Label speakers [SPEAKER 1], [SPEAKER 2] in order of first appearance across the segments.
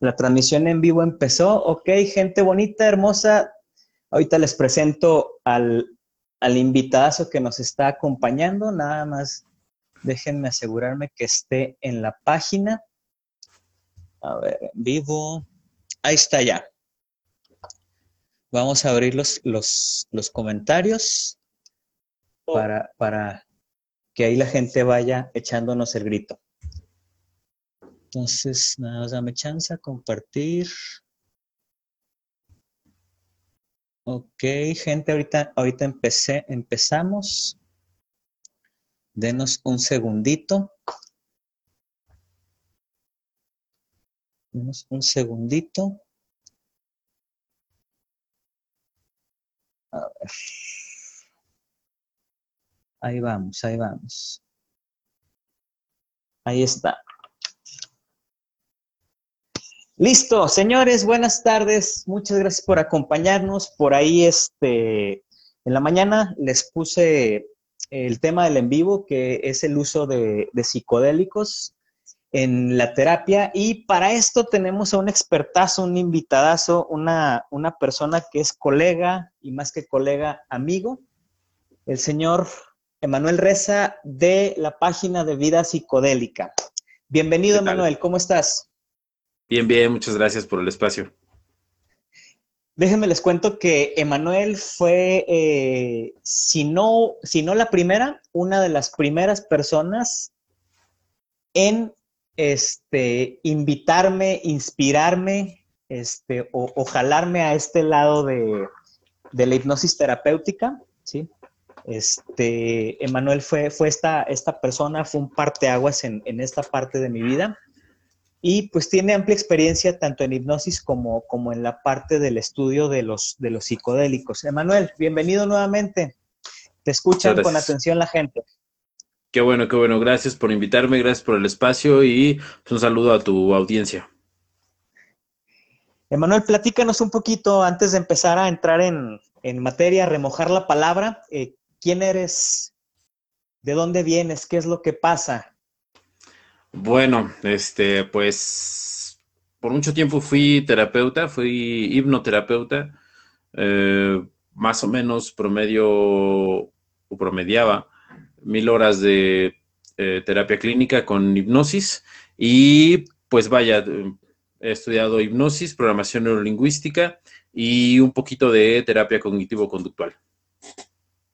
[SPEAKER 1] La transmisión en vivo empezó. Ok, gente bonita, hermosa. Ahorita les presento al, al que nos está acompañando. Nada más déjenme asegurarme que esté en la página. A ver, en vivo. Ahí está ya. Vamos a abrir los, los, los comentarios para, para que ahí la gente vaya echándonos el grito. Entonces, nada más dame chance compartir. Ok, gente, ahorita, ahorita empecé, empezamos. Denos un segundito. Denos un segundito. A ver. Ahí vamos, ahí vamos. Ahí está. Listo, señores, buenas tardes. Muchas gracias por acompañarnos. Por ahí, este, en la mañana les puse el tema del en vivo, que es el uso de, de psicodélicos en la terapia. Y para esto tenemos a un expertazo, un invitadazo, una, una persona que es colega y más que colega, amigo, el señor Emanuel Reza de la página de Vida Psicodélica. Bienvenido, Emanuel, ¿cómo estás?
[SPEAKER 2] Bien, bien, muchas gracias por el espacio.
[SPEAKER 1] Déjenme les cuento que Emanuel fue, eh, si, no, si no la primera, una de las primeras personas en este, invitarme, inspirarme este, o, jalarme a este lado de, de, la hipnosis terapéutica, ¿sí? Este, Emanuel fue, fue esta, esta persona, fue un parteaguas en, en esta parte de mi vida y pues tiene amplia experiencia tanto en hipnosis como, como en la parte del estudio de los, de los psicodélicos. Emanuel, bienvenido nuevamente. Te escuchan con atención la gente.
[SPEAKER 2] Qué bueno, qué bueno. Gracias por invitarme, gracias por el espacio y un saludo a tu audiencia.
[SPEAKER 1] Emanuel, platícanos un poquito antes de empezar a entrar en, en materia, remojar la palabra. Eh, ¿Quién eres? ¿De dónde vienes? ¿Qué es lo que pasa?
[SPEAKER 2] Bueno, este, pues por mucho tiempo fui terapeuta, fui hipnoterapeuta, eh, más o menos promedio o promediaba mil horas de eh, terapia clínica con hipnosis y pues vaya, he estudiado hipnosis, programación neurolingüística y un poquito de terapia cognitivo-conductual.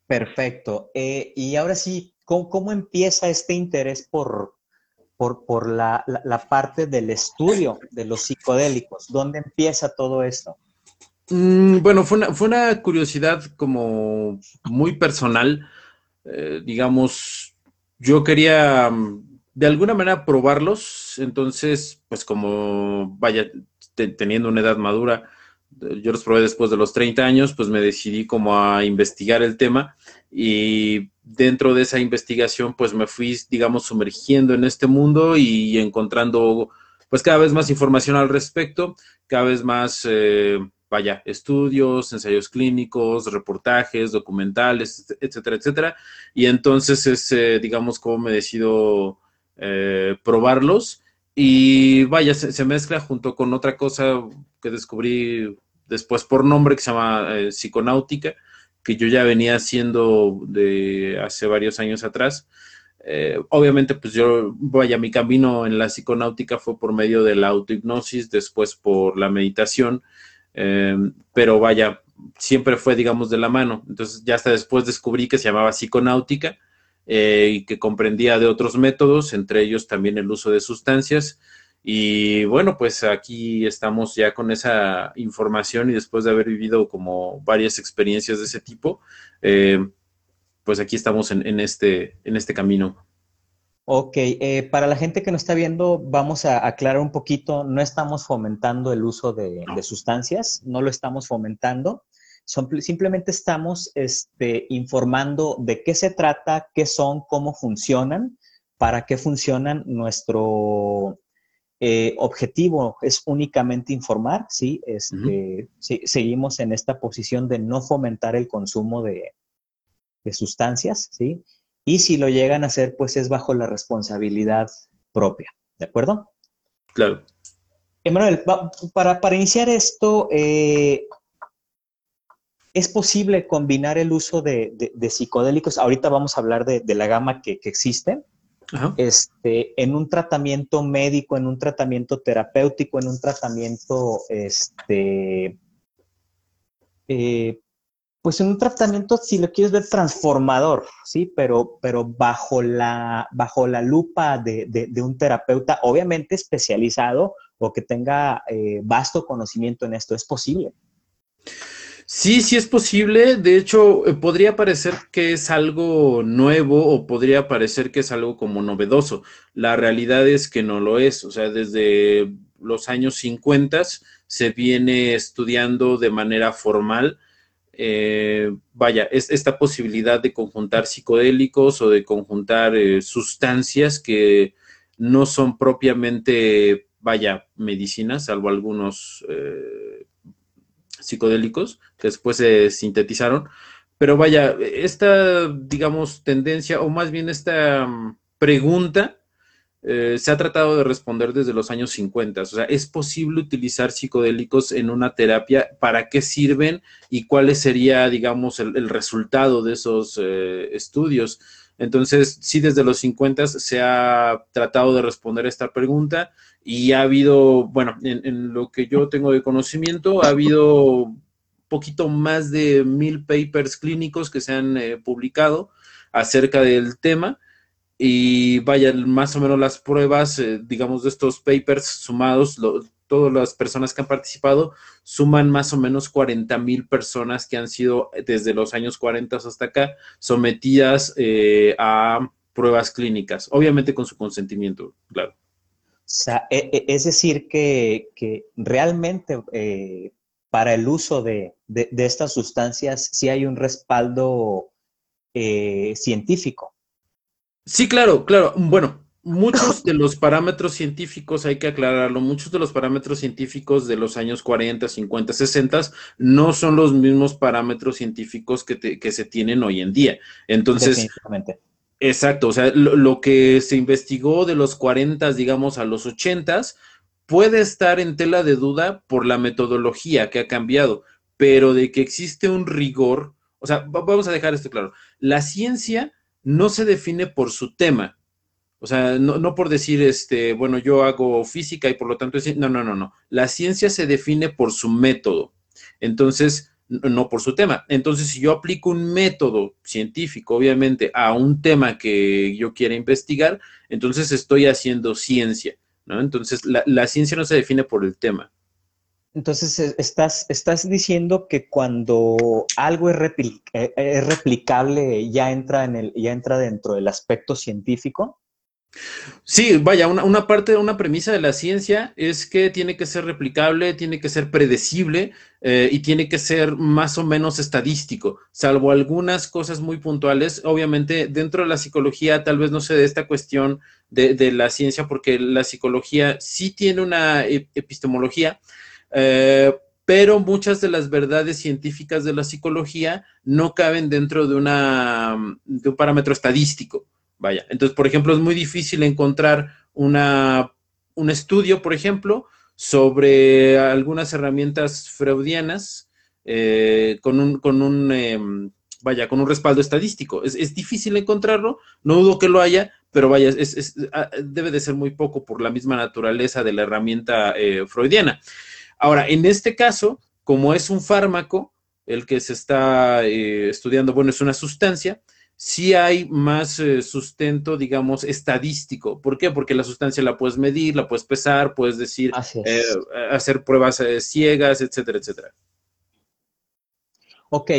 [SPEAKER 1] Perfecto. Eh, y ahora sí, ¿cómo, empieza este interés por, por, la, parte del estudio de los psicodélicos? ¿Dónde empieza todo esto?
[SPEAKER 2] Mm, bueno, fue una, fue una, curiosidad como muy personal. Eh, digamos, yo quería mm, de alguna manera probarlos, entonces, pues como vaya, teniendo una edad madura, yo los probé después de los 30 años, pues me decidí como a investigar el tema y dentro de esa investigación pues me fui, digamos, sumergiendo en este mundo y encontrando pues cada vez más información al respecto, cada vez más, eh, vaya, estudios, ensayos clínicos, reportajes, documentales, etcétera, etcétera. Y entonces es, eh, digamos, como me decido eh, probarlos. Y vaya, se, mezcla junto con otra cosa que descubrí después por nombre que se llama psiconáutica, que yo ya venía haciendo de hace varios años atrás. Eh, obviamente, pues yo, vaya, mi camino en la psiconáutica fue por medio de la autohipnosis, después por la meditación, eh, pero vaya, siempre fue, digamos, de la mano. Entonces, ya hasta después descubrí que se llamaba psiconáutica eh, y que comprendía de otros métodos, entre ellos también el uso de sustancias. Y bueno, pues aquí estamos ya con esa información y después de haber vivido como varias experiencias de ese tipo, eh, pues aquí estamos en, este, en este camino.
[SPEAKER 1] Ok, eh, para la gente que nos está viendo, vamos a aclarar un poquito, no estamos fomentando el uso de, sustancias, no lo estamos fomentando, simplemente estamos este, informando de qué se trata, qué son, cómo funcionan, para qué funcionan nuestro, eh, objetivo es únicamente informar, ¿sí? Este, seguimos en esta posición de no fomentar el consumo de, sustancias, ¿sí? Y si lo llegan a hacer, pues es bajo la responsabilidad propia, ¿de acuerdo?
[SPEAKER 2] Claro.
[SPEAKER 1] Emanuel, para, para, iniciar esto, eh, ¿es posible combinar el uso de, psicodélicos? Ahorita vamos a hablar de, la gama que, que existe. Este, en un tratamiento médico, en un tratamiento terapéutico, en un tratamiento, este, eh, pues en un tratamiento, si lo quieres ver, transformador, ¿sí? Pero, pero bajo, la, bajo la lupa de, un terapeuta, obviamente especializado o que tenga eh, vasto conocimiento en esto, ¿es posible?
[SPEAKER 2] Sí, sí es posible. De hecho, eh, podría parecer que es algo nuevo o podría parecer que es algo como novedoso. La realidad es que no lo es. O sea, desde los años 50 se viene estudiando de manera formal. Eh, vaya, es esta posibilidad de conjuntar psicodélicos o de conjuntar eh, sustancias que no son propiamente, vaya, medicinas, salvo algunos psicodélicos que después se sintetizaron. Pero vaya, esta, digamos, tendencia, o más bien esta mm, pregunta, eh, se ha tratado de responder desde los años 50. O sea, ¿es posible utilizar psicodélicos en una terapia? ¿Para qué sirven? ¿Y cuál sería, digamos, el, resultado de esos eh, estudios? Entonces, sí, desde los 50 se ha tratado de responder esta pregunta y ha habido, bueno, en, lo que yo tengo de conocimiento, ha habido poquito más de mil papers clínicos que se han eh, publicado acerca del tema. Y vaya, más o menos las pruebas, eh, digamos, de estos papers sumados, todas las personas que han participado, suman más o menos 40 mil personas que han sido desde los años 40 hasta acá sometidas eh, a pruebas clínicas, obviamente con su consentimiento, claro.
[SPEAKER 1] Sea, e, e, es decir, que, realmente eh, para el uso de, estas sustancias sí hay un respaldo eh, científico.
[SPEAKER 2] Sí, claro, claro. Bueno, muchos de los parámetros científicos, hay que aclararlo, muchos de los parámetros científicos de los años 40, 50, 60 no son los mismos parámetros científicos que, que se tienen hoy en día. Entonces, Exacto, o sea, lo, que se investigó de los 40, digamos, a los 80, puede estar en tela de duda por la metodología que ha cambiado, pero de que existe un rigor, o sea, vamos a dejar esto claro, la ciencia no se define por su tema, o sea, no, por decir, este, bueno, yo hago física y por lo tanto, no, no, no, no. La ciencia se define por su método. Entonces, no por su tema. Entonces, si yo aplico un método científico, obviamente, a un tema que yo quiera investigar, entonces estoy haciendo ciencia, ¿no? Entonces, la, ciencia no se define por el tema.
[SPEAKER 1] Entonces, estás, estás diciendo que cuando algo es, eh, es replicable, ya entra, en el, ya entra dentro del aspecto científico.
[SPEAKER 2] Sí, vaya, una, parte, una premisa de la ciencia es que tiene que ser replicable, tiene que ser predecible eh, y tiene que ser más o menos estadístico, salvo algunas cosas muy puntuales. Obviamente, dentro de la psicología tal vez no se dé esta cuestión de, la ciencia porque la psicología sí tiene una epistemología, eh, pero muchas de las verdades científicas de la psicología no caben dentro de un parámetro estadístico. Vaya, entonces, por ejemplo, es muy difícil encontrar una, un estudio, por ejemplo, sobre algunas herramientas freudianas eh, con un, con un em, vaya, con un respaldo estadístico. Es, difícil encontrarlo, no dudo que lo haya, pero vaya, es, ah, debe de ser muy poco por la misma naturaleza de la herramienta eh, freudiana. Ahora, en este caso, como es un fármaco, el que se está eh, estudiando, bueno, es una sustancia, sí hay más eh, sustento, digamos, estadístico. ¿Por qué? Porque la sustancia la puedes medir, la puedes pesar, puedes decir, eh, hacer pruebas eh, ciegas, etcétera, etcétera.
[SPEAKER 1] Ok,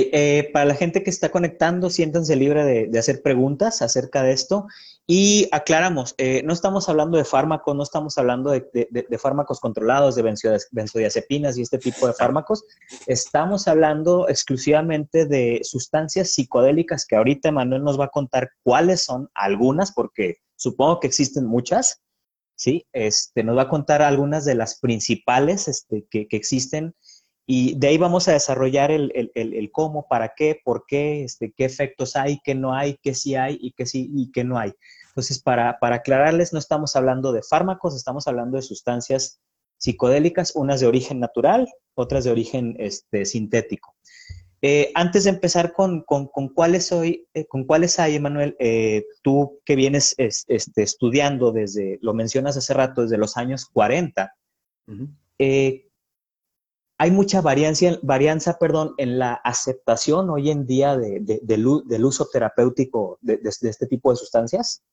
[SPEAKER 1] para la gente que está conectando, siéntanse libre de, hacer preguntas acerca de esto. Y aclaramos, eh, no estamos hablando de fármacos, no estamos hablando de, fármacos controlados, de benzodiazepinas y este tipo de fármacos. Estamos hablando exclusivamente de sustancias psicodélicas que ahorita Manuel nos va a contar cuáles son algunas, porque supongo que existen muchas. Sí, este, nos va a contar algunas de las principales este, que, existen y de ahí vamos a desarrollar el, el, cómo, para qué, por qué, este, qué efectos hay, qué no hay, qué sí hay y qué sí y qué no hay. Entonces, para, para aclararles, no estamos hablando de fármacos, estamos hablando de sustancias psicodélicas, unas de origen natural, otras de origen este, sintético. Eh, antes de empezar con, cuáles, hoy, eh, con cuáles hay, Emanuel, eh, tú que vienes este, estudiando desde, lo mencionas hace rato, desde los años 40, hay mucha variancia, varianza perdón, en la aceptación hoy en día del, uso terapéutico de, este tipo de sustancias.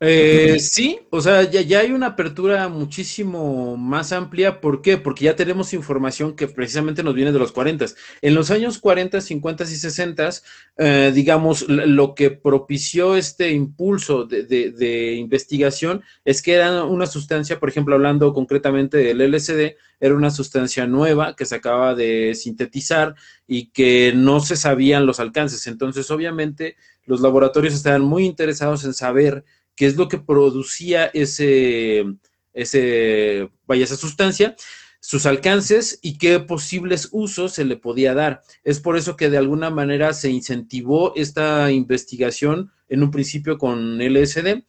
[SPEAKER 2] Eh, sí, o sea, ya, hay una apertura muchísimo más amplia. ¿Por qué? Porque ya tenemos información que precisamente nos viene de los 40. En los años 40, 50 y 60, eh, digamos, lo que propició este impulso de, investigación es que era una sustancia, por ejemplo, hablando concretamente del LSD, era una sustancia nueva que se acaba de sintetizar y que no se sabían los alcances. Entonces, obviamente, los laboratorios estaban muy interesados en saber qué es lo que producía ese, ese, vaya, esa sustancia, sus alcances y qué posibles usos se le podía dar. Es por eso que de alguna manera se incentivó esta investigación en un principio con LSD.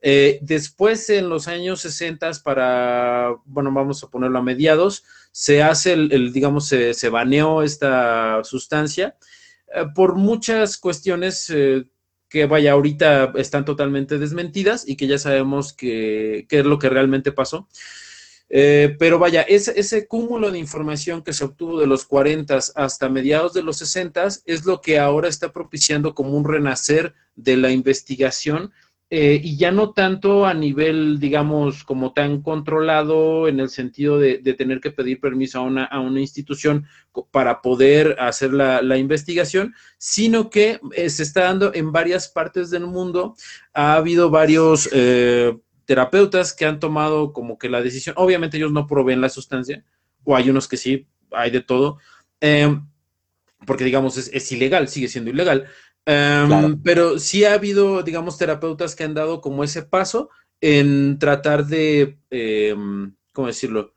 [SPEAKER 2] Eh, después, en los años 60, para, bueno, vamos a ponerlo a mediados, se hace el, digamos, se, se, baneó esta sustancia eh, por muchas cuestiones eh, que vaya, ahorita están totalmente desmentidas y que ya sabemos qué es lo que realmente pasó. Eh, pero vaya, ese, ese, cúmulo de información que se obtuvo de los 40 hasta mediados de los 60 es lo que ahora está propiciando como un renacer de la investigación eh, y ya no tanto a nivel, digamos, como tan controlado en el sentido de, tener que pedir permiso a una, a una institución para poder hacer la, investigación, sino que eh, se está dando en varias partes del mundo. Ha habido varios eh, terapeutas que han tomado como que la decisión, obviamente ellos no proveen la sustancia, o hay unos que sí, hay de todo, porque digamos es ilegal, sigue siendo ilegal, Em, pero sí ha habido, digamos, terapeutas que han dado como ese paso en tratar de, em, ¿cómo decirlo?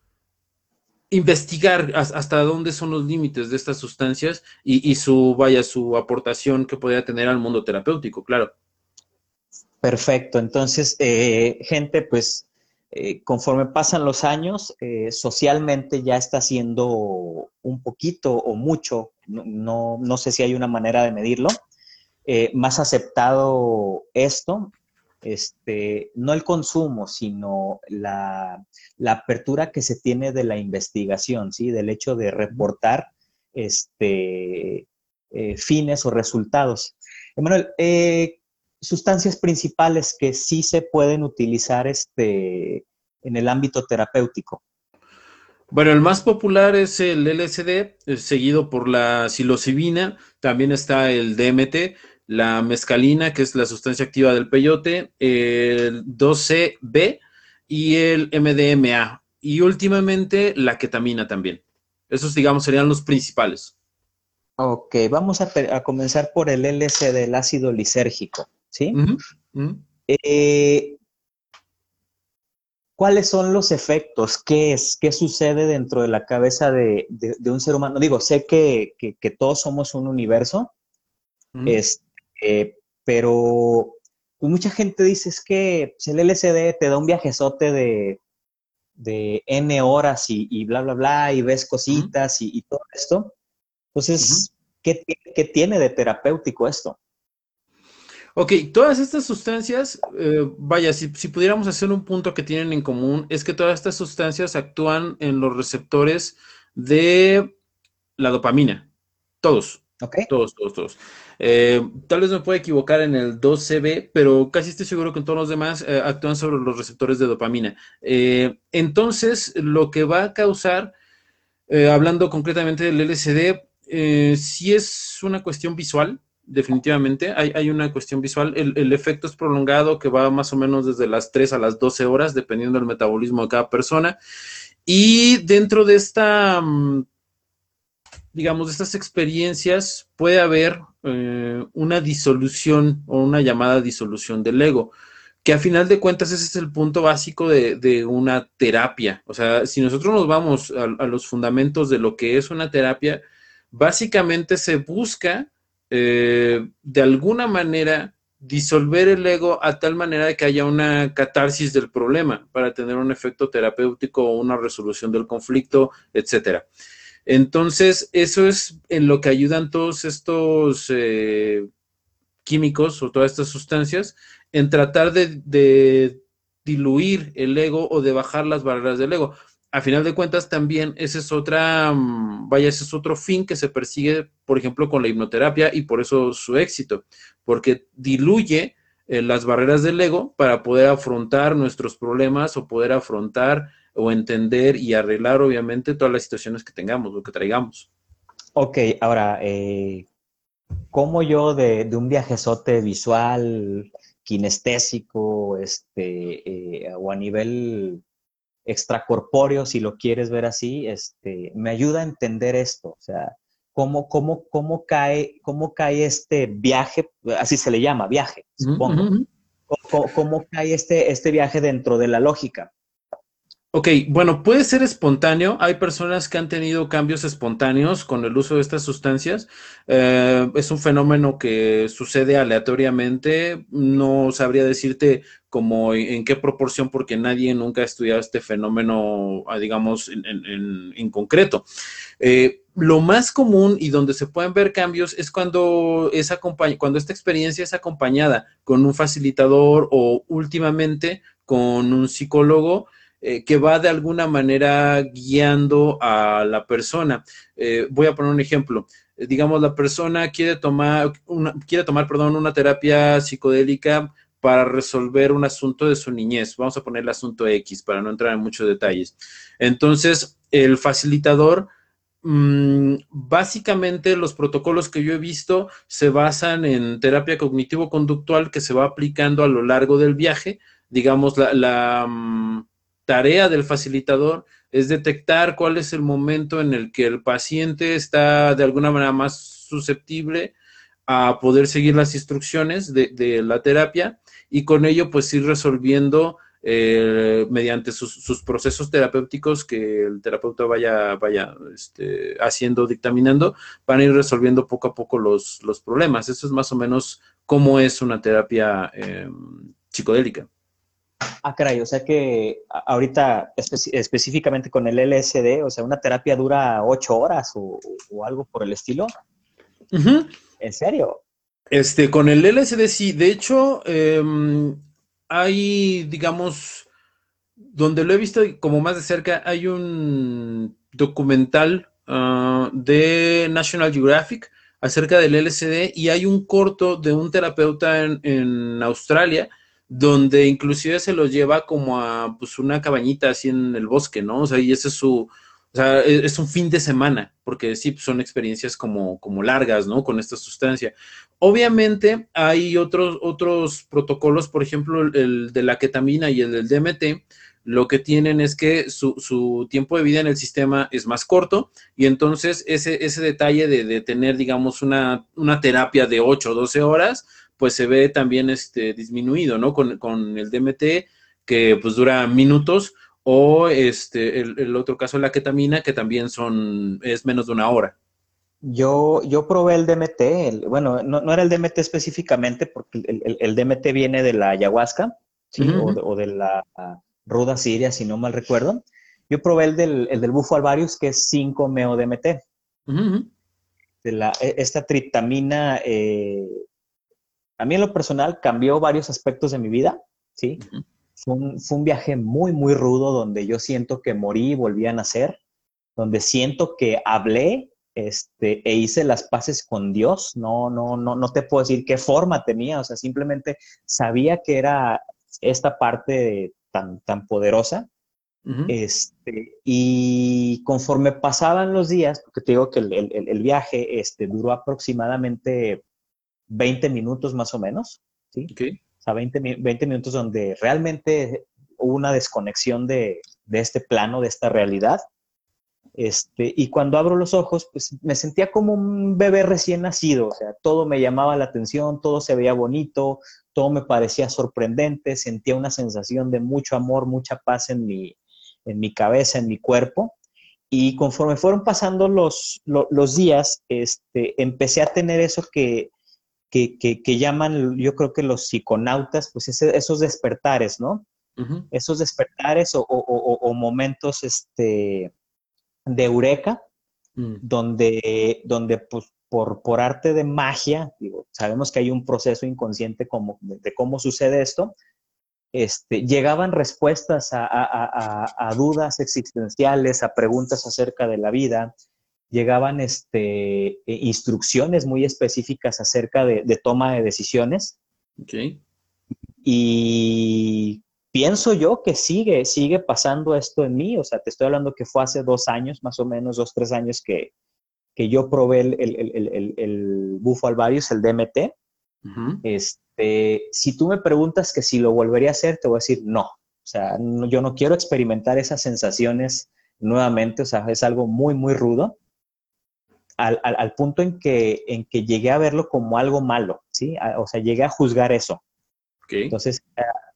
[SPEAKER 2] Investigar hasta dónde son los límites de estas sustancias y, su, vaya, su aportación que podría tener al mundo terapéutico, claro.
[SPEAKER 1] Perfecto. Entonces, eh, gente, pues, eh, conforme pasan los años, eh, socialmente ya está haciendo un poquito o mucho, no, no sé si hay una manera de medirlo, eh, más aceptado esto, este, no el consumo, sino la, apertura que se tiene de la investigación, ¿sí? del hecho de reportar este, eh, fines o resultados. Emanuel, eh, sustancias principales que sí se pueden utilizar este, en el ámbito terapéutico.
[SPEAKER 2] Bueno, el más popular es el LSD, seguido por la psilocibina, también está el DMT, la mescalina, que es la sustancia activa del peyote, el 12B y el MDMA. Y últimamente la ketamina también. Esos, digamos, serían los principales.
[SPEAKER 1] Ok, vamos a, comenzar por el LSD, el ácido lisérgico, ¿sí? Eh, ¿Cuáles son los efectos? ¿Qué es? ¿Qué sucede dentro de la cabeza de, un ser humano? Digo, sé que, todos somos un universo, eh, pero pues, mucha gente dice es que pues, el LCD te da un viajezote de, de N horas y, bla, bla, bla, y ves cositas y, todo esto. Entonces, ¿qué, tiene de terapéutico esto?
[SPEAKER 2] Ok, todas estas sustancias, eh, vaya, si, si, pudiéramos hacer un punto que tienen en común, es que todas estas sustancias actúan en los receptores de la dopamina. Todos. Ok. Todos, todos, todos. Eh, tal vez me pueda equivocar en el 2CB, pero casi estoy seguro que en todos los demás eh, actúan sobre los receptores de dopamina. Eh, entonces, lo que va a causar, hablando concretamente del LSD, si es una cuestión visual, definitivamente, hay, una cuestión visual. El, efecto es prolongado que va más o menos desde las 3 a las 12 horas, dependiendo del metabolismo de cada persona. Y dentro de esta... Mm, digamos, de estas experiencias puede haber eh, una disolución o una llamada disolución del ego, que a final de cuentas ese es el punto básico de, una terapia. O sea, si nosotros nos vamos a, los fundamentos de lo que es una terapia, básicamente se busca eh, de alguna manera disolver el ego a tal manera de que haya una catarsis del problema para tener un efecto terapéutico o una resolución del conflicto, etcétera. Entonces, eso es en lo que ayudan todos estos eh, químicos o todas estas sustancias en tratar de, diluir el ego o de bajar las barreras del ego. A final de cuentas, también ese es otra, mm, vaya, ese es otro fin que se persigue, por ejemplo, con la hipnoterapia y por eso su éxito, porque diluye eh, las barreras del ego para poder afrontar nuestros problemas o poder afrontar o entender y arreglar, obviamente, todas las situaciones que tengamos o que traigamos.
[SPEAKER 1] Ok, ahora, eh, ¿cómo yo de, de un viajezote visual, kinestésico, este, eh, o a nivel extracorpóreo, si lo quieres ver así, este, me ayuda a entender esto, o sea, cómo, cómo, cómo, cae, cómo cae este viaje, así se le llama, viaje, supongo. ¿Cómo, cae este, este viaje dentro de la lógica?
[SPEAKER 2] Ok, bueno, puede ser espontáneo. Hay personas que han tenido cambios espontáneos con el uso de estas sustancias. Eh, es un fenómeno que sucede aleatoriamente. No sabría decirte como en, qué proporción, porque nadie nunca ha estudiado este fenómeno, ah, digamos, en, concreto. Eh, lo más común y donde se pueden ver cambios es cuando, es cuando esta experiencia es acompañada con un facilitador o últimamente con un psicólogo eh, que va de alguna manera guiando a la persona. Eh, voy a poner un ejemplo. Eh, digamos, la persona quiere tomar, una, quiere tomar, perdón, una terapia psicodélica para resolver un asunto de su niñez. Vamos a poner el asunto X para no entrar en muchos detalles. Entonces, el facilitador mm, básicamente los protocolos que yo he visto se basan en terapia cognitivo-conductual que se va aplicando a lo largo del viaje. Digamos, la, mm, tarea del facilitador es detectar cuál es el momento en el que el paciente está de alguna manera más susceptible a poder seguir las instrucciones de, la terapia y con ello pues ir resolviendo eh, mediante sus, procesos terapéuticos que el terapeuta vaya, vaya este, haciendo, dictaminando, van a ir resolviendo poco a poco los, problemas. Eso es más o menos cómo es una terapia em, psicodélica.
[SPEAKER 1] Ah, caray, o sea que ahorita específicamente con el LSD, o sea, una terapia dura ocho horas o, algo por el estilo. ¿En serio?
[SPEAKER 2] Este, con el LSD sí, de hecho, em, hay, digamos, donde lo he visto como más de cerca, hay un documental ah, de National Geographic acerca del LSD y hay un corto de un terapeuta en Australia donde inclusive se los lleva como a pues una cabañita así en el bosque, ¿no? O sea, y ese es su, o sea, e, es un fin de semana, porque sí, pues, son experiencias como, como largas, ¿no? Con esta sustancia. Obviamente hay otros, otros protocolos, por ejemplo, el de la ketamina y el del DMT, lo que tienen es que su, su, tiempo de vida en el sistema es más corto y entonces ese, ese detalle de, de tener, digamos, una, una terapia de 8 o 12 horas, pues se ve también este, disminuido, ¿no? Con, el DMT, que pues dura minutos, o este, el, otro caso, la ketamina, que también son, es menos de una hora.
[SPEAKER 1] Yo, yo probé el DMT, bueno, no, era el DMT específicamente, porque el, DMT viene de la ayahuasca, ¿sí? o, de, la ruda siria, si no mal recuerdo. Yo probé el del, el del bufo alvarius, que es 5-meo-DMT. de la, e, esta tritamina eh, a mí en lo personal cambió varios aspectos de mi vida, ¿sí? fue, un, viaje muy, muy rudo donde yo siento que morí y volví a nacer, donde siento que hablé este, e hice las paces con Dios. No, no, no, no te puedo decir qué forma tenía, o sea, simplemente sabía que era esta parte tan, tan poderosa. este, y conforme pasaban los días, porque te digo que el, el viaje este, duró aproximadamente 20 minutos más o menos, ¿sí? O sea, 20, minutos donde realmente hubo una desconexión de, este plano, de esta realidad. Este, y cuando abro los ojos, pues me sentía como un bebé recién nacido, o sea, todo me llamaba la atención, todo se veía bonito, todo me parecía sorprendente, sentía una sensación de mucho amor, mucha paz en mi, en mi cabeza, en mi cuerpo. Y conforme fueron pasando los, los, los días, este, empecé a tener eso que, que, llaman, yo creo que los psiconautas, pues esos despertares, ¿no? Esos despertares o, momentos este, de eureka, mm. donde, donde pues, por, por, arte de magia, digo, sabemos que hay un proceso inconsciente como, de, cómo sucede esto, este, llegaban respuestas a, dudas existenciales, a preguntas acerca de la vida, llegaban este, e, instrucciones muy específicas acerca de, toma de decisiones. Y pienso yo que sigue, sigue pasando esto en mí. O sea, te estoy hablando que fue hace dos años, más o menos, dos, tres años que, que yo probé el, el, el, bufo alvarius, el DMT. este, si tú me preguntas que si lo volvería a hacer, te voy a decir no. O sea, yo no quiero experimentar esas sensaciones nuevamente. O sea, es algo muy, muy rudo al, al, punto en que, en que llegué a verlo como algo malo, ¿sí? o sea, llegué a juzgar eso. Entonces,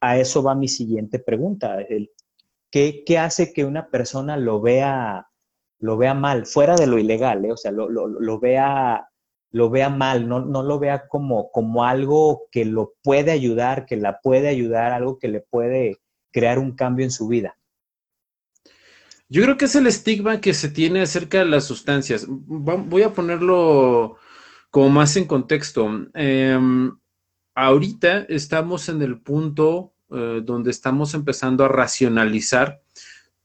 [SPEAKER 1] a, eso va mi siguiente pregunta. ¿qué, ¿qué, hace que una persona lo vea, lo vea mal, fuera de lo ilegal, ¿eh? o sea, lo, lo, lo, vea, lo vea mal, no, no lo vea como, como algo que lo puede ayudar, que la puede ayudar, algo que le puede crear un cambio en su vida?
[SPEAKER 2] Yo creo que es el estigma que se tiene acerca de las sustancias. Voy a ponerlo como más en contexto. Em, ahorita estamos en el punto eh, donde estamos empezando a racionalizar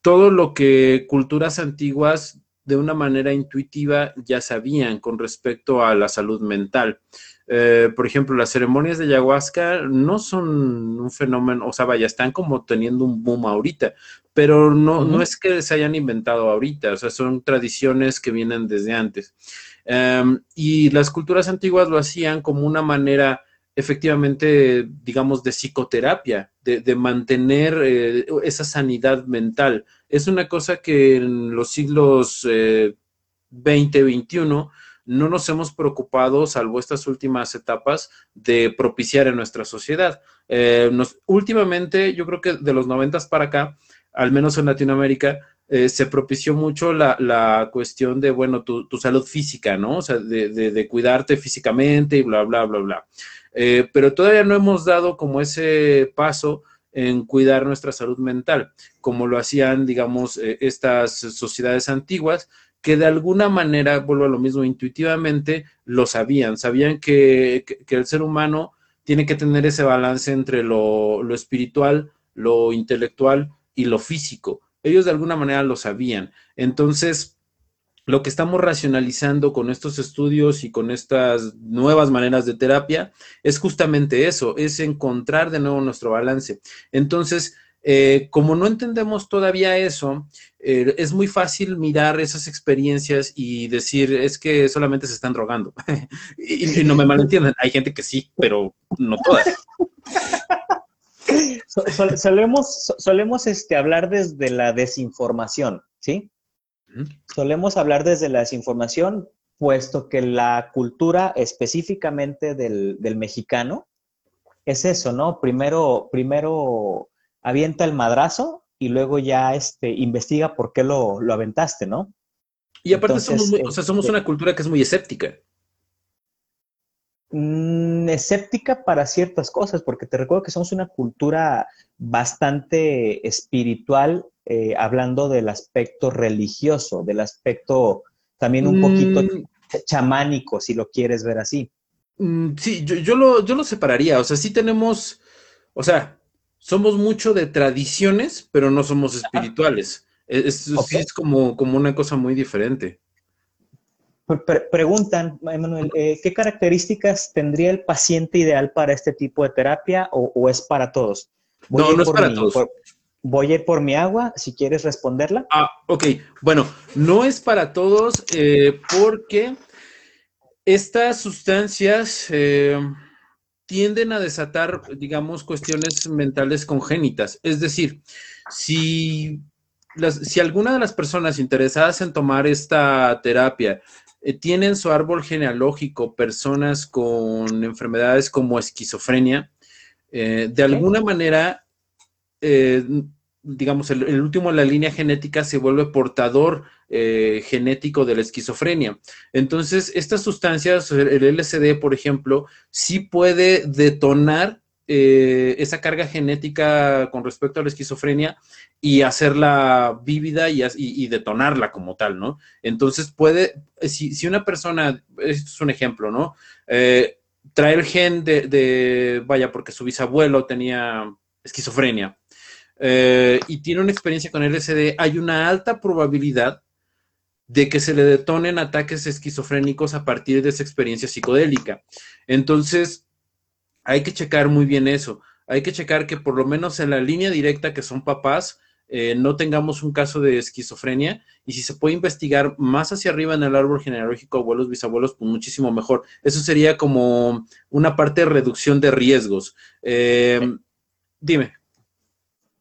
[SPEAKER 2] todo lo que culturas antiguas de una manera intuitiva ya sabían con respecto a la salud mental. Eh, por ejemplo, las ceremonias de ayahuasca no son un fenómeno, o sea, vaya, están como teniendo un boom ahorita, pero no, no es que se hayan inventado ahorita, o sea, son tradiciones que vienen desde antes. Em, y las culturas antiguas lo hacían como una manera efectivamente, digamos, de psicoterapia, de, mantener eh, esa sanidad mental. Es una cosa que en los siglos eh, 20, 21 no nos hemos preocupado, salvo estas últimas etapas, de propiciar en nuestra sociedad. Eh, últimamente, yo creo que de los noventas para acá, al menos en Latinoamérica, eh, se propició mucho la, cuestión de, bueno, tu, salud física, ¿no? O sea, de, cuidarte físicamente y bla, bla, bla, bla. Eh, pero todavía no hemos dado como ese paso en cuidar nuestra salud mental, como lo hacían, digamos, estas sociedades antiguas, que de alguna manera, vuelvo a lo mismo, intuitivamente lo sabían, sabían que, el ser humano tiene que tener ese balance entre lo, lo, espiritual, lo intelectual y lo físico. Ellos de alguna manera lo sabían. Entonces, lo que estamos racionalizando con estos estudios y con estas nuevas maneras de terapia es justamente eso, es encontrar de nuevo nuestro balance. Entonces, eh, como no entendemos todavía eso, eh, es muy fácil mirar esas experiencias y decir, es que solamente se están drogando. y, no me malentiendan, hay gente que sí, pero no todas.
[SPEAKER 1] solemos este, hablar desde la desinformación, ¿sí? Solemos hablar desde la desinformación, puesto que la cultura específicamente del, del mexicano es eso, ¿no? Primero, primero avienta el madrazo y luego ya este, investiga por qué lo, aventaste, ¿no?
[SPEAKER 2] Y aparte somos, o sea, somos una este cultura que es muy escéptica.
[SPEAKER 1] Mm, escéptica para ciertas cosas, porque te recuerdo que somos una cultura bastante espiritual, eh, hablando del aspecto religioso, del aspecto también un poquito mm. chamánico, si lo quieres ver así.
[SPEAKER 2] Mm, sí, yo, yo, lo, yo lo separaría, o sea, sí tenemos, o sea, somos mucho de tradiciones, pero no somos espirituales. Es, es, como, como una cosa muy diferente.
[SPEAKER 1] preguntan, Emanuel, eh, ¿qué características tendría el paciente ideal para este tipo de terapia o, es para todos?
[SPEAKER 2] no, no es para todos.
[SPEAKER 1] Voy a ir por mi agua, si quieres responderla.
[SPEAKER 2] Ah, ok. Bueno, no es para todos eh, porque estas sustancias... Eh, tienden a desatar, digamos, cuestiones mentales congénitas. Es decir, si, si alguna de las personas interesadas en tomar esta terapia eh, tienen su árbol genealógico personas con enfermedades como esquizofrenia, eh, de alguna manera, eh, digamos, el, último en la línea genética se vuelve portador eh, genético de la esquizofrenia. Entonces, estas sustancias, el LSD, por ejemplo, sí puede detonar eh, esa carga genética con respecto a la esquizofrenia y hacerla vívida y, detonarla como tal, ¿no? Entonces puede, si, una persona, esto es un ejemplo, ¿no? Eh, trae el gen de, vaya, porque su bisabuelo tenía esquizofrenia eh, y tiene una experiencia con LSD, hay una alta probabilidad de que se le detonen ataques esquizofrénicos a partir de esa experiencia psicodélica. Entonces, hay que checar muy bien eso. Hay que checar que por lo menos en la línea directa que son papás, eh, no tengamos un caso de esquizofrenia y si se puede investigar más hacia arriba en el árbol genealógico, abuelos, bisabuelos, pues muchísimo mejor. Eso sería como una parte de reducción de riesgos. Eh, dime.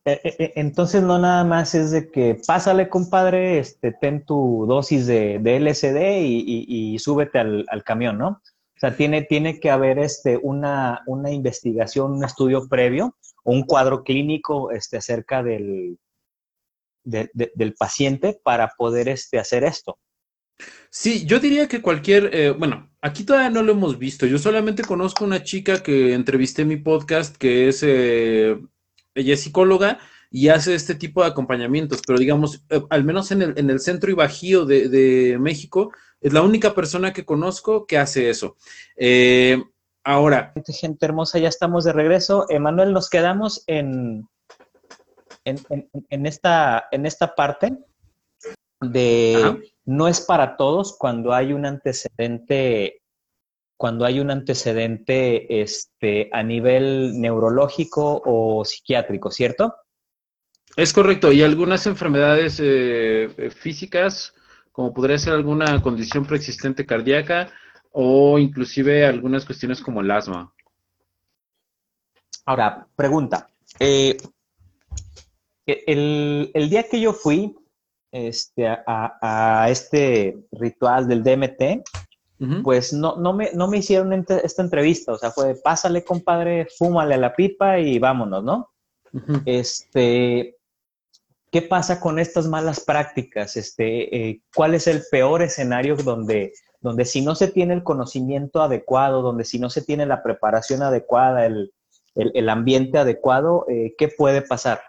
[SPEAKER 1] Eh, entonces no nada más es de que pásale, compadre, este, ten tu dosis de, LSD y, súbete al, camión, ¿no? O sea, tiene, tiene que haber este, una, una investigación, un estudio previo un cuadro clínico este, acerca del, del paciente para poder este, hacer esto.
[SPEAKER 2] Sí, yo diría que cualquier, eh, bueno, aquí todavía no lo hemos visto. Yo solamente conozco una chica que entrevisté en mi podcast, que es, eh, ella es psicóloga y hace este tipo de acompañamientos, pero digamos, eh, al menos en el, en el centro y bajío de, de México, es la única persona que conozco que hace eso. Eh, ahora.
[SPEAKER 1] Gente hermosa, ya estamos de regreso. Emanuel, nos quedamos en, en, esta, en esta parte de no es para todos cuando hay un antecedente cuando hay un antecedente este, a nivel neurológico o psiquiátrico, ¿cierto?
[SPEAKER 2] Es correcto, y algunas enfermedades eh, físicas como podría ser alguna condición preexistente cardíaca o inclusive algunas cuestiones como el asma.
[SPEAKER 1] Ahora, pregunta. Eh, el, día que yo fui este, a, este ritual del DMT, pues no, no, me, no me hicieron esta entrevista, o sea, fue pásale, compadre, fúmale a la pipa y vámonos, ¿no? Este, ¿Qué pasa con estas malas prácticas? Este, eh, ¿Cuál es el peor escenario donde, donde si no se tiene el conocimiento adecuado, donde si no se tiene la preparación adecuada, el, ambiente adecuado, eh, ¿qué puede pasar?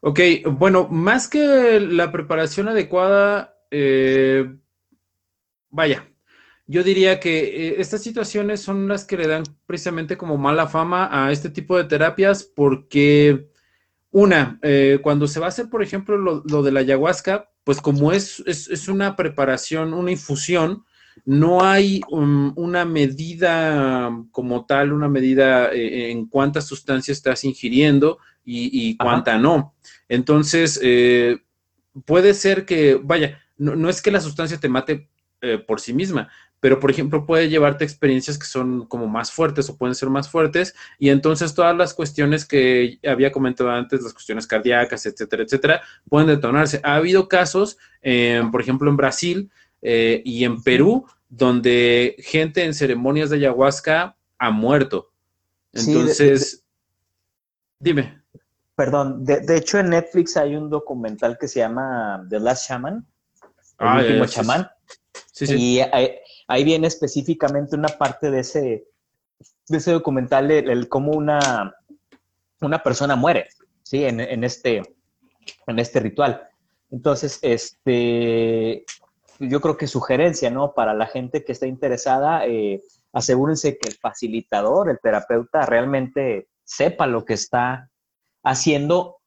[SPEAKER 2] Ok, bueno, más que la preparación adecuada, eh, vaya, yo diría que estas situaciones son las que le dan precisamente como mala fama a este tipo de terapias porque una, eh, cuando se va a hacer, por ejemplo, lo, de la ayahuasca, pues como es, es, una preparación, una infusión, no hay um, una medida como tal, una medida eh, en cuántas sustancias estás ingiriendo y, cuánta no. Entonces, eh, puede ser que, vaya, no, no, es que la sustancia te mate por sí misma, pero por ejemplo puede llevarte experiencias que son como más fuertes o pueden ser más fuertes y entonces todas las cuestiones que había comentado antes, las cuestiones cardíacas, etcétera, etcétera, pueden detonarse. Ha habido casos, por ejemplo en Brasil eh, y en Perú, donde gente en ceremonias de ayahuasca ha muerto. Entonces, dime.
[SPEAKER 1] Perdón, de, hecho en Netflix hay un documental que se llama The Last Shaman, el ah, último chamán. Sí. Y ahí viene específicamente una parte de ese, de ese documental, el, cómo una, una persona muere, ¿sí? En, este, en este ritual. Entonces, este, yo creo que sugerencia, ¿no? Para la gente que está interesada, eh, asegúrense que el facilitador, el terapeuta, realmente sepa lo que está haciendo,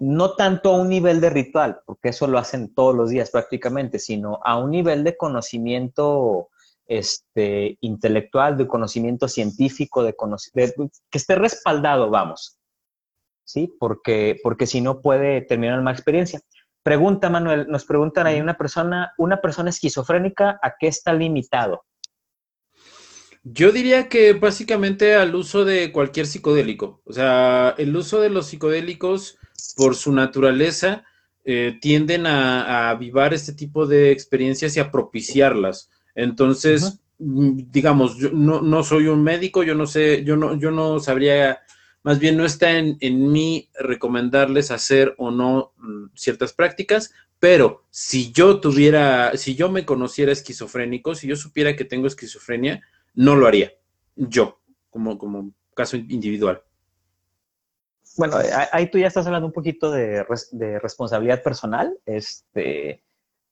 [SPEAKER 1] no tanto a un nivel de ritual, porque eso lo hacen todos los días prácticamente, sino a un nivel de conocimiento este, intelectual, de conocimiento científico, de, que esté respaldado, vamos. ¿Sí? Porque, porque si no puede terminar una experiencia. Pregunta, Manuel, nos preguntan ahí una persona, una persona esquizofrénica, ¿a qué está limitado?
[SPEAKER 2] Yo diría que básicamente al uso de cualquier psicodélico. O sea, el uso de los psicodélicos, por su naturaleza, eh, tienden a, a, avivar este tipo de experiencias y a propiciarlas. Entonces, mm, digamos, yo no, no, soy un médico, yo no sé, yo no, yo no sabría más bien no está en, en mí recomendarles hacer o no mm, ciertas prácticas, pero si yo tuviera, si yo me conociera esquizofrénico, si yo supiera que tengo esquizofrenia, no lo haría. Yo, como, como caso individual.
[SPEAKER 1] Bueno, ahí tú ya estás hablando un poquito de, de responsabilidad personal, este,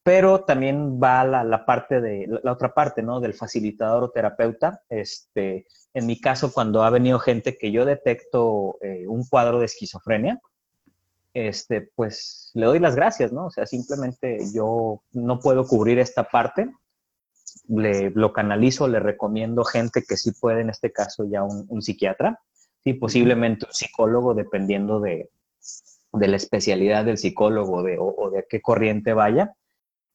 [SPEAKER 1] pero también va la, la parte de, la, otra parte, ¿no? Del facilitador o terapeuta. Este, en mi caso, cuando ha venido gente que yo detecto eh, un cuadro de esquizofrenia, este, pues le doy las gracias, ¿no? O sea, simplemente yo no puedo cubrir esta parte, le, lo canalizo, le recomiendo gente que sí puede, en este caso ya un, psiquiatra, y posiblemente un psicólogo, dependiendo de, de la especialidad del psicólogo de, o, de qué corriente vaya.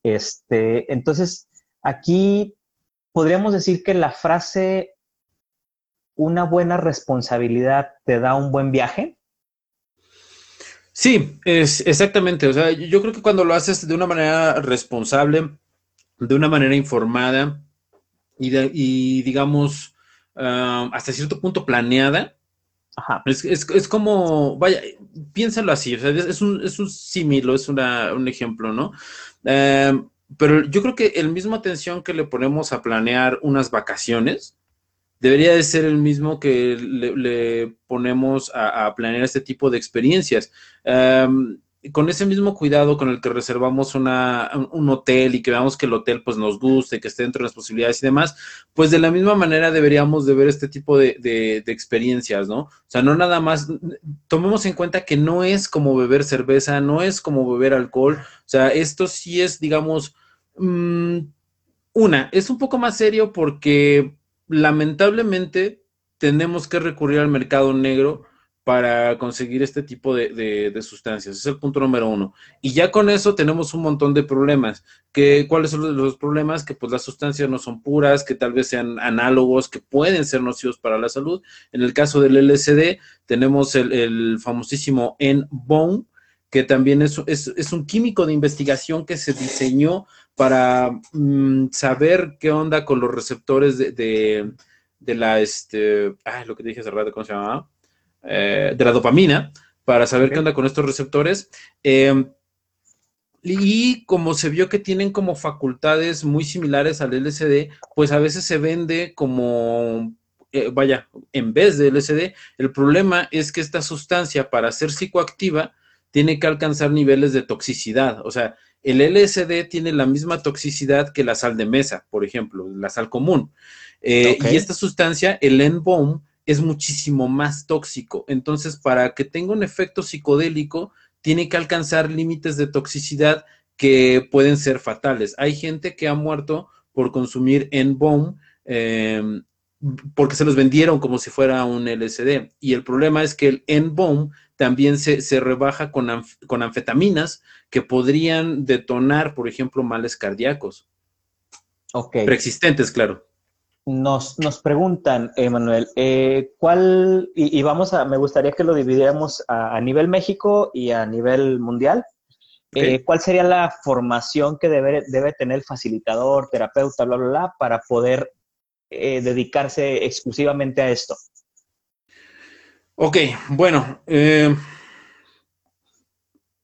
[SPEAKER 1] Este, entonces, aquí podríamos decir que la frase una buena responsabilidad te da un buen viaje.
[SPEAKER 2] Sí, es exactamente. O sea, yo creo que cuando lo haces de una manera responsable, de una manera informada y, digamos, ah, hasta cierto punto planeada, Es, como, vaya, piénsalo así, o sea, es, un, es un símilo, es un ejemplo, ¿no? Em, pero yo creo que el mismo atención que le ponemos a planear unas vacaciones, debería de ser el mismo que le, ponemos a, planear este tipo de experiencias. Em, con ese mismo cuidado con el que reservamos una, un hotel y que veamos que el hotel pues nos guste, que esté dentro de las posibilidades y demás, pues de la misma manera deberíamos de ver este tipo de, de, experiencias, ¿no? O sea, no nada más, tomemos en cuenta que no es como beber cerveza, no es como beber alcohol, o sea, esto sí es, digamos, mm, una, es un poco más serio porque lamentablemente tenemos que recurrir al mercado negro para conseguir este tipo de, sustancias. Es el punto número uno. Y ya con eso tenemos un montón de problemas. Que, ¿Cuáles son los problemas? Que pues las sustancias no son puras, que tal vez sean análogos, que pueden ser nocivos para la salud. En el caso del LSD tenemos el, famosísimo N-Bone, que también es, es, un químico de investigación que se diseñó para mm, saber qué onda con los receptores de, la, este, ah, lo que dije hace rato, ¿cómo se llamaba? Eh, de la dopamina, para saber qué onda con estos receptores. Em, y como se vio que tienen como facultades muy similares al LSD, pues a veces se vende como, eh, vaya, en vez de LSD, el problema es que esta sustancia para ser psicoactiva tiene que alcanzar niveles de toxicidad. O sea, el LSD tiene la misma toxicidad que la sal de mesa, por ejemplo, la sal común. Eh, y esta sustancia, el N-Bomb, es muchísimo más tóxico. Entonces, para que tenga un efecto psicodélico, tiene que alcanzar límites de toxicidad que pueden ser fatales. Hay gente que ha muerto por consumir N-Bomb em, porque se los vendieron como si fuera un LSD. Y el problema es que el N-Bomb también se, rebaja con, con, anfetaminas que podrían detonar, por ejemplo, males cardíacos.
[SPEAKER 1] Ok.
[SPEAKER 2] Preexistentes, claro.
[SPEAKER 1] Nos, nos preguntan, Emanuel, eh, ¿cuál, y, vamos a, me gustaría que lo dividiéramos a, nivel México y a nivel mundial, eh, ¿cuál sería la formación que debe, debe tener el facilitador, terapeuta, bla, bla, bla, para poder eh, dedicarse exclusivamente a esto?
[SPEAKER 2] Ok, bueno, eh,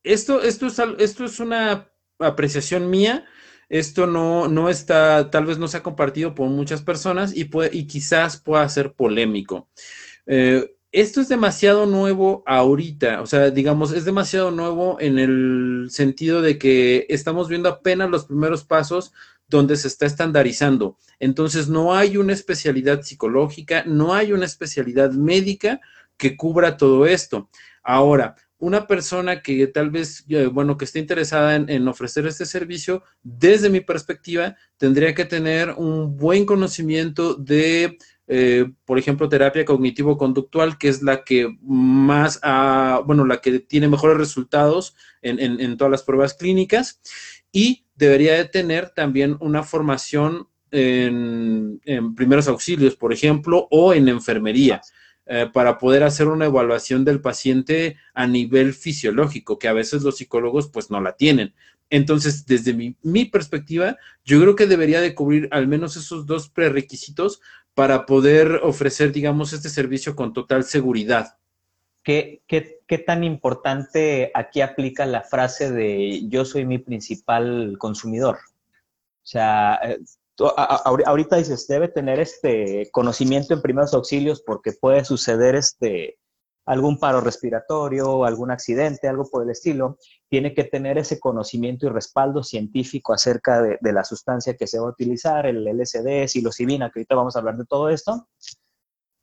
[SPEAKER 2] esto, esto, es, esto es una apreciación mía. Esto no, no está, tal vez no se ha compartido por muchas personas y, puede, y quizás pueda ser polémico. Eh, esto es demasiado nuevo ahorita, o sea, digamos, es demasiado nuevo en el sentido de que estamos viendo apenas los primeros pasos donde se está estandarizando. Entonces, no hay una especialidad psicológica, no hay una especialidad médica que cubra todo esto. Ahora, una persona que tal vez, eh, bueno, que esté interesada en, ofrecer este servicio, desde mi perspectiva, tendría que tener un buen conocimiento de, eh, por ejemplo, terapia cognitivo-conductual, que es la que más, bueno, la que tiene mejores resultados en, todas las pruebas clínicas, y debería de tener también una formación en, en primeros auxilios, por ejemplo, o en enfermería. Eh, para poder hacer una evaluación del paciente a nivel fisiológico, que a veces los psicólogos pues no la tienen. Entonces, desde mi, mi, perspectiva, yo creo que debería de cubrir al menos esos dos prerequisitos para poder ofrecer, digamos, este servicio con total seguridad.
[SPEAKER 1] ¿qué, qué, tan importante aquí aplica la frase de yo soy mi principal consumidor? O sea, eh, ahorita dices, debe tener este conocimiento en primeros auxilios porque puede suceder este algún paro respiratorio, algún accidente, algo por el estilo, tiene que tener ese conocimiento y respaldo científico acerca de, la sustancia que se va a utilizar, el LSD, psilocibina, que ahorita vamos a hablar de todo esto.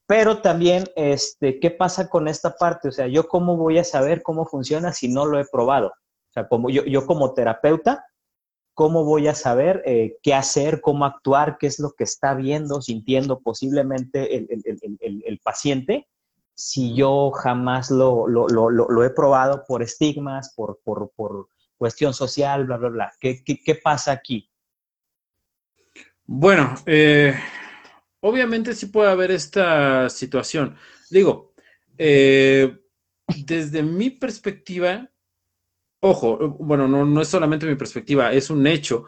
[SPEAKER 1] Pero también, este, ¿qué pasa con esta parte? O sea, ¿yo cómo voy a saber cómo funciona si no lo he probado? O sea, como yo, yo como terapeuta, ¿cómo voy a saber eh, qué hacer, cómo actuar, qué es lo que está viendo, sintiendo posiblemente el, el, el paciente? si yo jamás lo, he probado por estigmas, por, cuestión social, bla, bla, bla. ¿Qué, pasa aquí?
[SPEAKER 2] Bueno, eh, obviamente sí puede haber esta situación. Digo, eh, desde mi perspectiva, ojo, bueno, no, no es solamente mi perspectiva, es un hecho.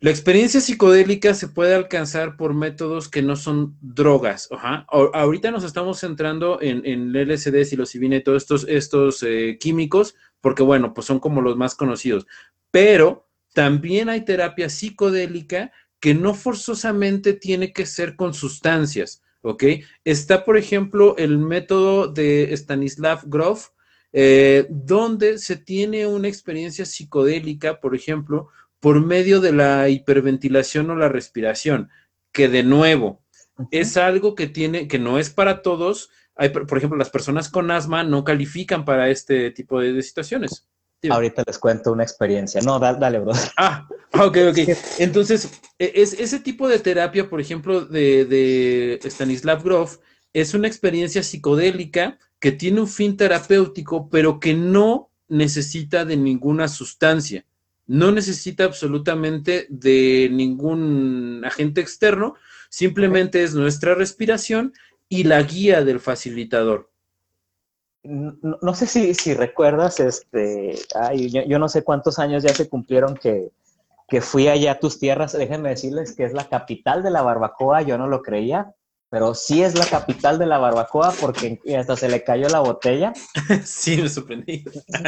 [SPEAKER 2] La experiencia psicodélica se puede alcanzar por métodos que no son drogas. ahorita nos estamos centrando en, en LSD, psilocibina y todos estos, estos eh, químicos, porque bueno, pues son como los más conocidos. Pero también hay terapia psicodélica que no forzosamente tiene que ser con sustancias, ¿ok? Está, por ejemplo, el método de Stanislav Grof, eh, donde se tiene una experiencia psicodélica, por ejemplo, por medio de la hiperventilación o la respiración, que de nuevo es algo que tiene, que no es para todos. Hay, por ejemplo, las personas con asma no califican para este tipo de, situaciones.
[SPEAKER 1] Ahorita les cuento una experiencia. No, dale, bro.
[SPEAKER 2] Ah, ok, ok. Entonces, e, es, ese tipo de terapia, por ejemplo, de, de Stanislav Grof, es una experiencia psicodélica que tiene un fin terapéutico, pero que no necesita de ninguna sustancia no necesita absolutamente de ningún agente externo, simplemente es nuestra respiración y la guía del facilitador.
[SPEAKER 1] No, sé si, recuerdas, este, yo, no sé cuántos años ya se cumplieron que, fui allá a tus tierras. Déjenme decirles que es la capital de la barbacoa, yo no lo creía, pero sí es la capital de la barbacoa porque hasta se le cayó la botella.
[SPEAKER 2] sí, me sorprendí.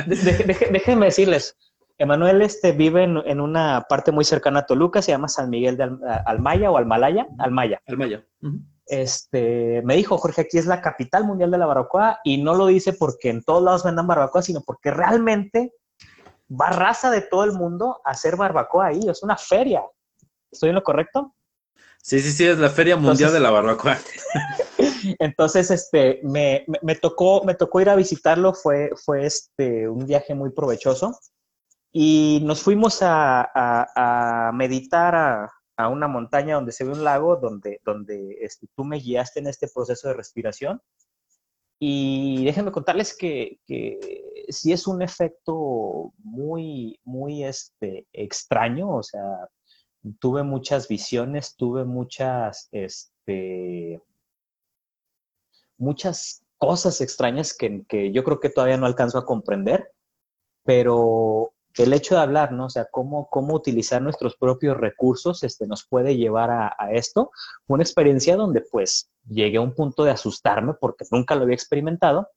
[SPEAKER 1] déjenme decirles, Emanuel este, vive en, una parte muy cercana a Toluca, se llama San Miguel de Almaya o Almalaya, Almaya.
[SPEAKER 2] Almaya.
[SPEAKER 1] Este, me dijo, Jorge, aquí es la capital mundial de la barbacoa y no lo dice porque en todos lados vendan barbacoa, sino porque realmente va raza de todo el mundo a hacer barbacoa ahí, es una feria. ¿Estoy en lo correcto?
[SPEAKER 2] Sí, sí, sí, es la feria mundial de la barbacoa.
[SPEAKER 1] Entonces, este, me, tocó, me tocó ir a visitarlo, fue, fue este, un viaje muy provechoso. Y nos fuimos a, meditar a, una montaña donde se ve un lago, donde, donde este, tú me guiaste en este proceso de respiración. Y déjenme contarles que, que sí es un efecto muy, muy este, extraño, o sea, tuve muchas visiones, tuve muchas, este, muchas cosas extrañas que, que yo creo que todavía no alcanzo a comprender, pero el hecho de hablar, ¿no? O sea, cómo, cómo utilizar nuestros propios recursos este, nos puede llevar a, esto. Fue una experiencia donde pues llegué a un punto de asustarme porque nunca lo había experimentado.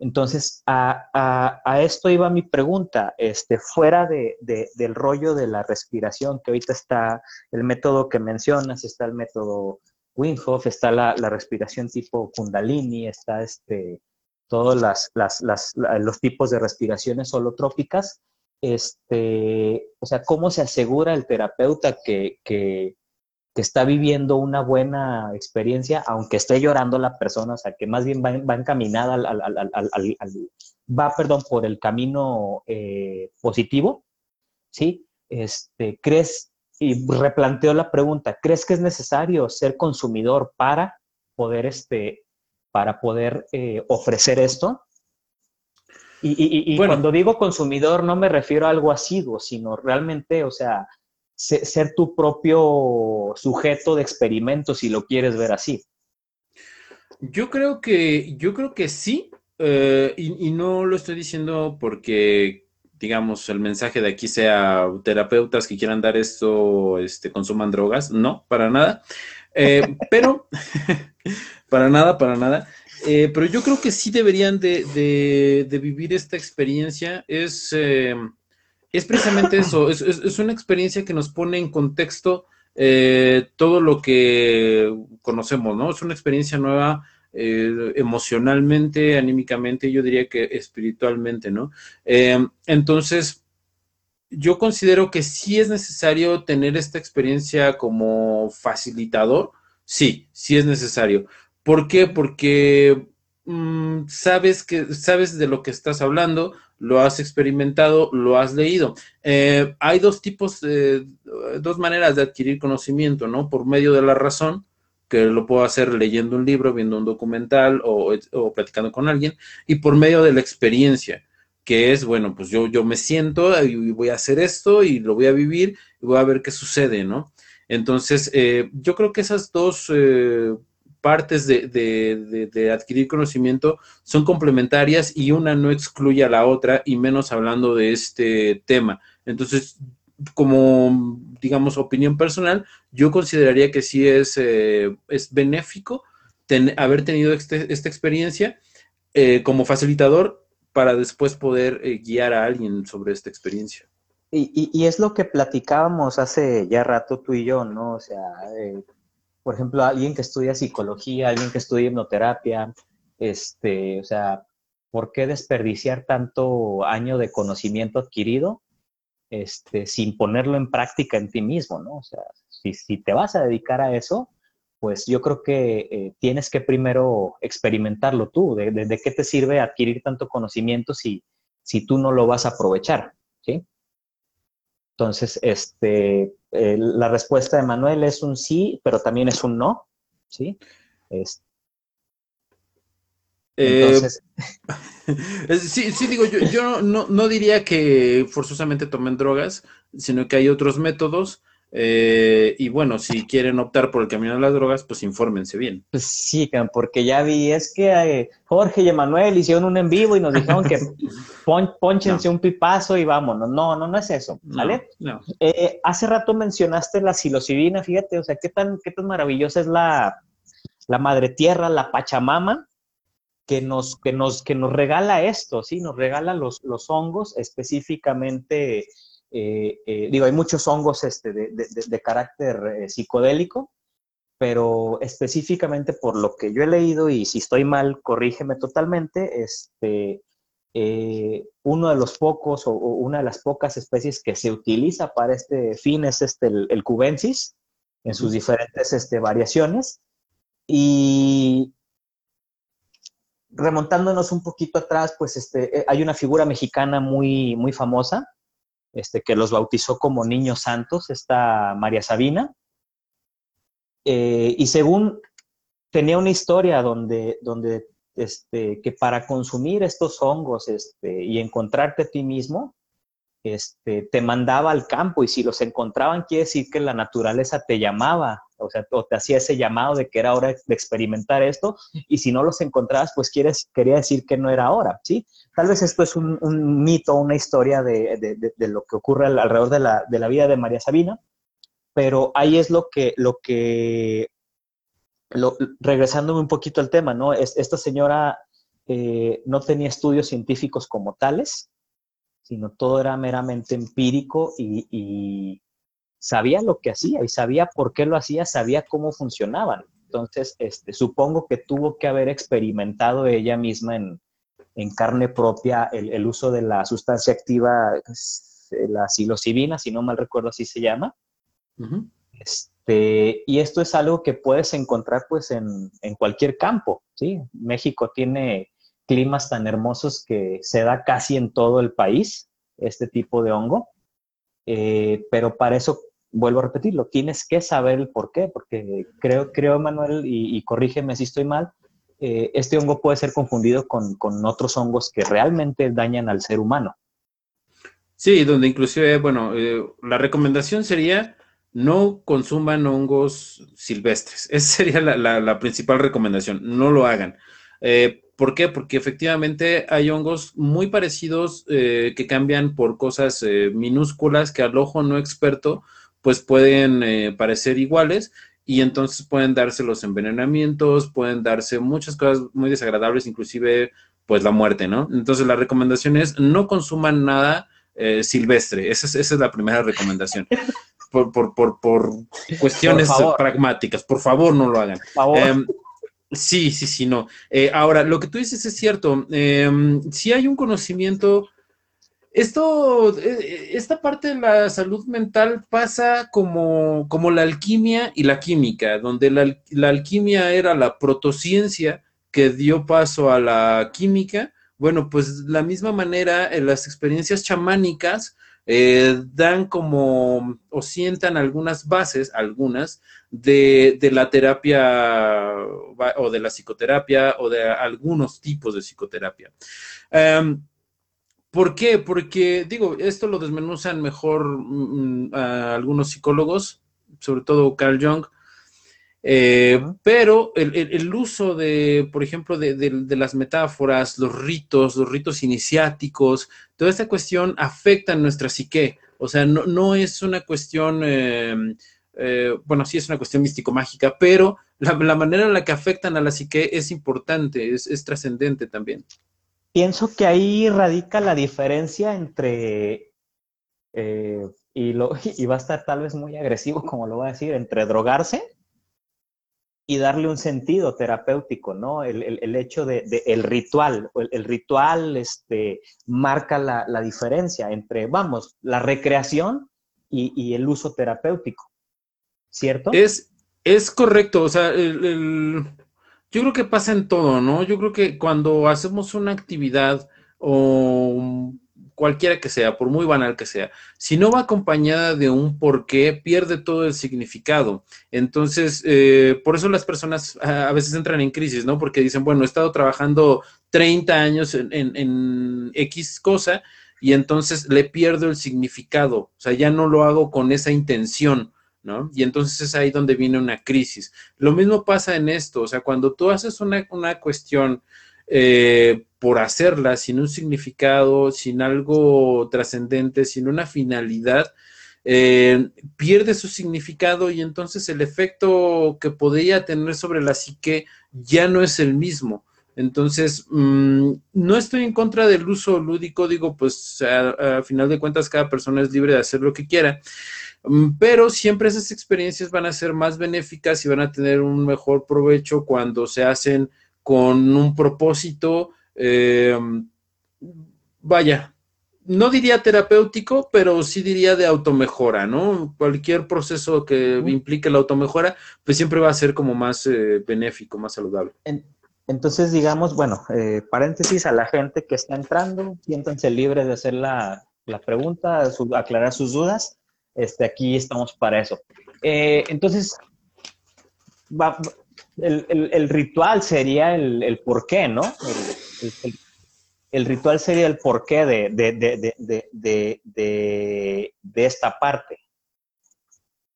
[SPEAKER 1] Entonces, a, esto iba mi pregunta, este, fuera de, del rollo de la respiración, que ahorita está el método que mencionas, está el método Wim está la, la respiración tipo Kundalini, está este, todos los tipos de respiraciones holotrópicas, este, o sea, cómo se asegura el terapeuta que, que, está viviendo una buena experiencia, aunque esté llorando la persona, o sea, que más bien va, encaminada al, va, perdón, por el camino eh, positivo, ¿sí? Este, ¿Crees, y replanteo la pregunta, ¿crees que es necesario ser consumidor para poder este, para poder eh, ofrecer esto. Y, cuando digo consumidor no me refiero a algo asiduo, sino realmente, o sea, ser tu propio sujeto de experimento, si lo quieres ver así.
[SPEAKER 2] Yo creo que, yo creo que sí, eh, y, no lo estoy diciendo porque, digamos, el mensaje de aquí sea terapeutas que quieran dar esto, este, consuman drogas, no, para nada. Eh, pero, para nada, para nada. Eh, pero yo creo que sí deberían de, vivir esta experiencia. Es, es precisamente eso, es, una experiencia que nos pone en contexto eh, todo lo que conocemos, ¿no? Es una experiencia nueva emocionalmente, anímicamente, yo diría que espiritualmente, ¿no? entonces, yo considero que sí es necesario tener esta experiencia como facilitador, sí, sí es necesario. ¿Por qué? Porque mm, sabes que sabes de lo que estás hablando, lo has experimentado, lo has leído. Eh, hay dos tipos, dos maneras de adquirir conocimiento, ¿no? Por medio de la razón, que lo puedo hacer leyendo un libro, viendo un documental o, o platicando con alguien, y por medio de la experiencia que es, bueno, pues yo, yo me siento y voy a hacer esto y lo voy a vivir y voy a ver qué sucede, ¿no? Entonces, eh, yo creo que esas dos eh, partes de, adquirir conocimiento son complementarias y una no excluye a la otra y menos hablando de este tema. Entonces, como, digamos, opinión personal, yo consideraría que sí es, eh, es benéfico haber tenido este, esta experiencia eh, como facilitador para después poder eh, guiar a alguien sobre esta experiencia.
[SPEAKER 1] Y, y, es lo que platicábamos hace ya rato tú y yo, ¿no? O sea, por ejemplo, alguien que estudia psicología, alguien que estudia hipnoterapia, este, o sea, ¿por qué desperdiciar tanto año de conocimiento adquirido este, sin ponerlo en práctica en ti mismo, ¿no? O sea, si, si te vas a dedicar a eso, pues yo creo que eh, tienes que primero experimentarlo tú, de, qué te sirve adquirir tanto conocimiento si, si tú no lo vas a aprovechar, ¿sí? Entonces, este, eh, la respuesta de Manuel es un sí, pero también es un no, ¿sí?
[SPEAKER 2] Eh, entonces... sí, sí, digo, yo, yo no, no, diría que forzosamente tomen drogas, sino que hay otros métodos eh, y bueno, si quieren optar por el camino de las drogas, pues infórmense bien.
[SPEAKER 1] Pues sí, porque ya vi, es que eh, Jorge y Emanuel hicieron un en vivo y nos dijeron que pon, ponchense un pipazo y vámonos. No, no, no es eso, ¿vale? Eh, hace rato mencionaste la psilocibina, fíjate, o sea, qué tan, qué tan maravillosa es la, la madre tierra, la Pachamama, que nos, que nos, que nos regala esto, ¿sí? Nos regala los, los hongos específicamente eh, eh, digo, hay muchos hongos este, de, carácter eh, psicodélico, pero específicamente por lo que yo he leído, y si estoy mal, corrígeme totalmente, este, uno de los pocos o, una de las pocas especies que se utiliza para este fin es este, el, cubensis, en sus diferentes este, variaciones. Y remontándonos un poquito atrás, pues este, hay una figura mexicana muy, muy famosa, este, que los bautizó como niños santos, esta María Sabina. Eh, y según tenía una historia donde, donde este, que para consumir estos hongos este, y encontrarte a ti mismo, este, te mandaba al campo y si los encontraban quiere decir que la naturaleza te llamaba, o sea, te hacía ese llamado de que era hora de experimentar esto y si no los encontrabas, pues quería decir que no era hora, ¿sí? Tal vez esto es un, mito, una historia de, lo que ocurre alrededor de la, vida de María Sabina, pero ahí es lo que, lo que, regresándome un poquito al tema, ¿no? esta señora eh, no tenía estudios científicos como tales, sino todo era meramente empírico y, sabía lo que hacía y sabía por qué lo hacía, sabía cómo funcionaban. Entonces, este, supongo que tuvo que haber experimentado ella misma en, carne propia el, uso de la sustancia activa, la psilocibina, si no mal recuerdo así se llama. este, y esto es algo que puedes encontrar pues en, en cualquier campo, ¿sí? México tiene climas tan hermosos que se da casi en todo el país este tipo de hongo. Eh, pero para eso, vuelvo a repetirlo, tienes que saber el por qué, porque creo, creo Manuel, y, corrígeme si estoy mal, eh, este hongo puede ser confundido con, otros hongos que realmente dañan al ser humano.
[SPEAKER 2] Sí, donde inclusive, bueno, eh, la recomendación sería no consuman hongos silvestres. Esa sería la, principal recomendación, no lo hagan. ¿Por qué? Porque efectivamente hay hongos muy parecidos eh, que cambian por cosas eh, minúsculas que al ojo no experto pues pueden eh, parecer iguales y entonces pueden darse los envenenamientos, pueden darse muchas cosas muy desagradables, inclusive pues la muerte, ¿no? Entonces la recomendación es no consuman nada eh, silvestre, esa es, la primera recomendación. Por, por, por, por cuestiones pragmáticas, por favor no lo hagan. Em, sí, sí, sí, no. Eh, ahora, lo que tú dices es cierto. Em, si hay un conocimiento esto, eh, esta parte de la salud mental pasa como, como la alquimia y la química, donde la, alquimia era la protociencia que dio paso a la química. Bueno, pues la misma manera en las experiencias chamánicas eh, dan como o sientan algunas bases, algunas, de, la terapia o de la psicoterapia o de algunos tipos de psicoterapia. Em, ¿Por qué? Porque, digo, esto lo desmenuzan mejor mm, algunos psicólogos, sobre todo Carl Jung, eh, pero el, uso de, por ejemplo, de, las metáforas, los ritos, los ritos iniciáticos, toda esta cuestión afecta a nuestra psique. O sea, no, es una cuestión, em, eh, bueno, sí es una cuestión místico-mágica, pero la, manera en la que afectan a la psique es importante, es trascendente también.
[SPEAKER 1] Pienso que ahí radica la diferencia entre, eh, y, lo, y va a estar tal vez muy agresivo como lo voy a decir, entre drogarse y darle un sentido terapéutico, ¿no? El, hecho de, el ritual, el, ritual este, marca la, diferencia entre, vamos, la recreación y, el uso terapéutico, ¿cierto?
[SPEAKER 2] Es, es correcto, o sea, el, yo creo que pasa en todo, ¿no? Yo creo que cuando hacemos una actividad o cualquiera que sea, por muy banal que sea, si no va acompañada de un porqué, pierde todo el significado. Entonces, eh, por eso las personas a veces entran en crisis, ¿no? Porque dicen, bueno, he estado trabajando 30 años en, en X cosa y entonces le pierdo el significado, o sea, ya no lo hago con esa intención. ¿no? Y entonces es ahí donde viene una crisis. Lo mismo pasa en esto, o sea, cuando tú haces una, cuestión eh, por hacerla, sin un significado, sin algo trascendente, sin una finalidad, eh, pierde su significado y entonces el efecto que podría tener sobre la psique ya no es el mismo. Entonces, mm, no estoy en contra del uso lúdico, digo, pues a, final de cuentas cada persona es libre de hacer lo que quiera, Mm, pero siempre esas experiencias van a ser más benéficas y van a tener un mejor provecho cuando se hacen con un propósito, eh, vaya, no diría terapéutico, pero sí diría de automejora, ¿no? Cualquier proceso que implique la automejora, pues siempre va a ser como más eh, benéfico, más saludable.
[SPEAKER 1] Entonces, digamos, bueno, eh, paréntesis a la gente que está entrando, siéntanse libres de hacer la, pregunta, aclarar sus dudas. Este, aquí estamos para eso. Eh, entonces, el, ritual sería el, porqué, ¿no? El, ritual sería el porqué de, de, esta parte.